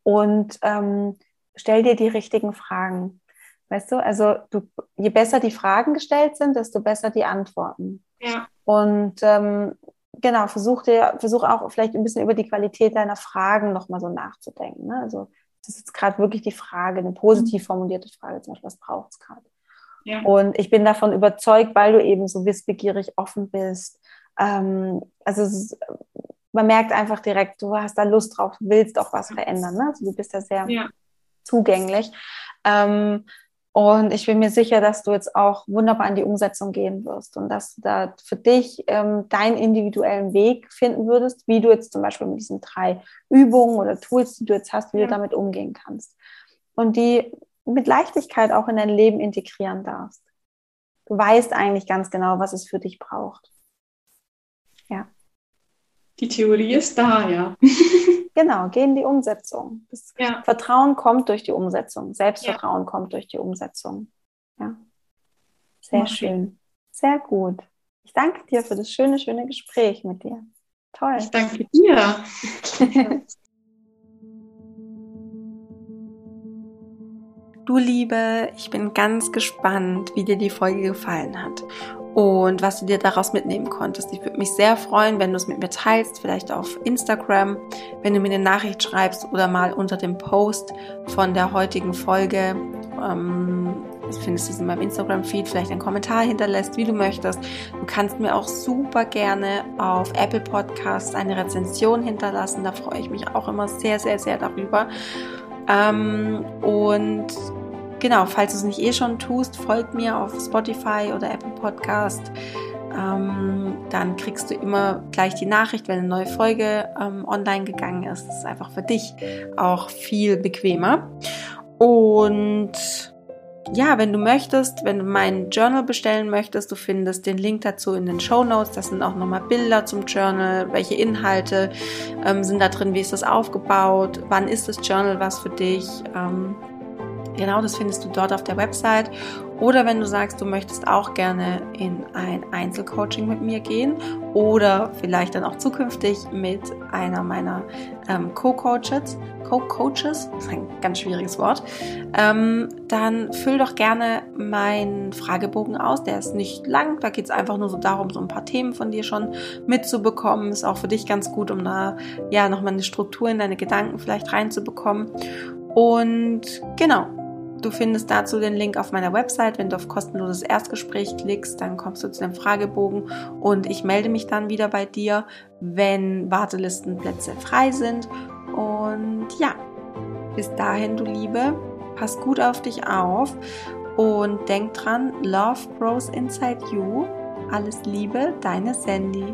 Und ähm, stell dir die richtigen Fragen. Weißt du, also du, je besser die Fragen gestellt sind, desto besser die Antworten. Ja. Und ähm, genau, versuch dir, versuch auch vielleicht ein bisschen über die Qualität deiner Fragen nochmal so nachzudenken. Ne? Also das ist jetzt gerade wirklich die Frage, eine positiv formulierte Frage, zum Beispiel, was braucht es gerade? Ja. Und ich bin davon überzeugt, weil du eben so wissbegierig offen bist. Ähm, also ist, man merkt einfach direkt, du hast da Lust drauf, du willst auch was verändern. Ne? Also du bist da sehr ja. zugänglich. Ähm, und ich bin mir sicher, dass du jetzt auch wunderbar in die Umsetzung gehen wirst und dass du da für dich ähm, deinen individuellen Weg finden würdest, wie du jetzt zum Beispiel mit diesen drei Übungen oder Tools, die du jetzt hast, wie ja. du damit umgehen kannst. Und die mit Leichtigkeit auch in dein Leben integrieren darfst. Du weißt eigentlich ganz genau, was es für dich braucht. Ja. Die Theorie ist da, ja. Genau, geh in die Umsetzung. Ja. Vertrauen kommt durch die Umsetzung. Selbstvertrauen ja. kommt durch die Umsetzung. Ja. Sehr okay. schön. Sehr gut. Ich danke dir für das schöne, schöne Gespräch mit dir. Toll. Ich danke dir. Du Liebe, ich bin ganz gespannt, wie dir die Folge gefallen hat und was du dir daraus mitnehmen konntest. Ich würde mich sehr freuen, wenn du es mit mir teilst, vielleicht auf Instagram, wenn du mir eine Nachricht schreibst oder mal unter dem Post von der heutigen Folge. Ähm, findest du es in meinem Instagram-Feed, vielleicht einen Kommentar hinterlässt, wie du möchtest. Du kannst mir auch super gerne auf Apple Podcasts eine Rezension hinterlassen. Da freue ich mich auch immer sehr, sehr, sehr darüber. Ähm, und genau, falls du es nicht eh schon tust, folg mir auf Spotify oder Apple Podcast. Ähm, dann kriegst du immer gleich die Nachricht, wenn eine neue Folge ähm, online gegangen ist. Das ist einfach für dich auch viel bequemer. Und ja, wenn du möchtest, wenn du mein Journal bestellen möchtest, du findest den Link dazu in den Show Notes. Das sind auch nochmal Bilder zum Journal, welche Inhalte ähm, sind da drin, wie ist das aufgebaut, wann ist das Journal was für dich. Ähm, Genau, das findest du dort auf der Website. Oder wenn du sagst, du möchtest auch gerne in ein Einzelcoaching mit mir gehen oder vielleicht dann auch zukünftig mit einer meiner ähm, Co-Coaches, Co-Coaches, das ist ein ganz schwieriges Wort, ähm, dann füll doch gerne meinen Fragebogen aus. Der ist nicht lang, da geht es einfach nur so darum, so ein paar Themen von dir schon mitzubekommen. Ist auch für dich ganz gut, um da ja nochmal eine Struktur in deine Gedanken vielleicht reinzubekommen. Und genau, Du findest dazu den Link auf meiner Website. Wenn du auf kostenloses Erstgespräch klickst, dann kommst du zu dem Fragebogen und ich melde mich dann wieder bei dir, wenn Wartelistenplätze frei sind. Und ja, bis dahin, du Liebe, pass gut auf dich auf und denk dran, Love grows inside you. Alles Liebe, deine Sandy.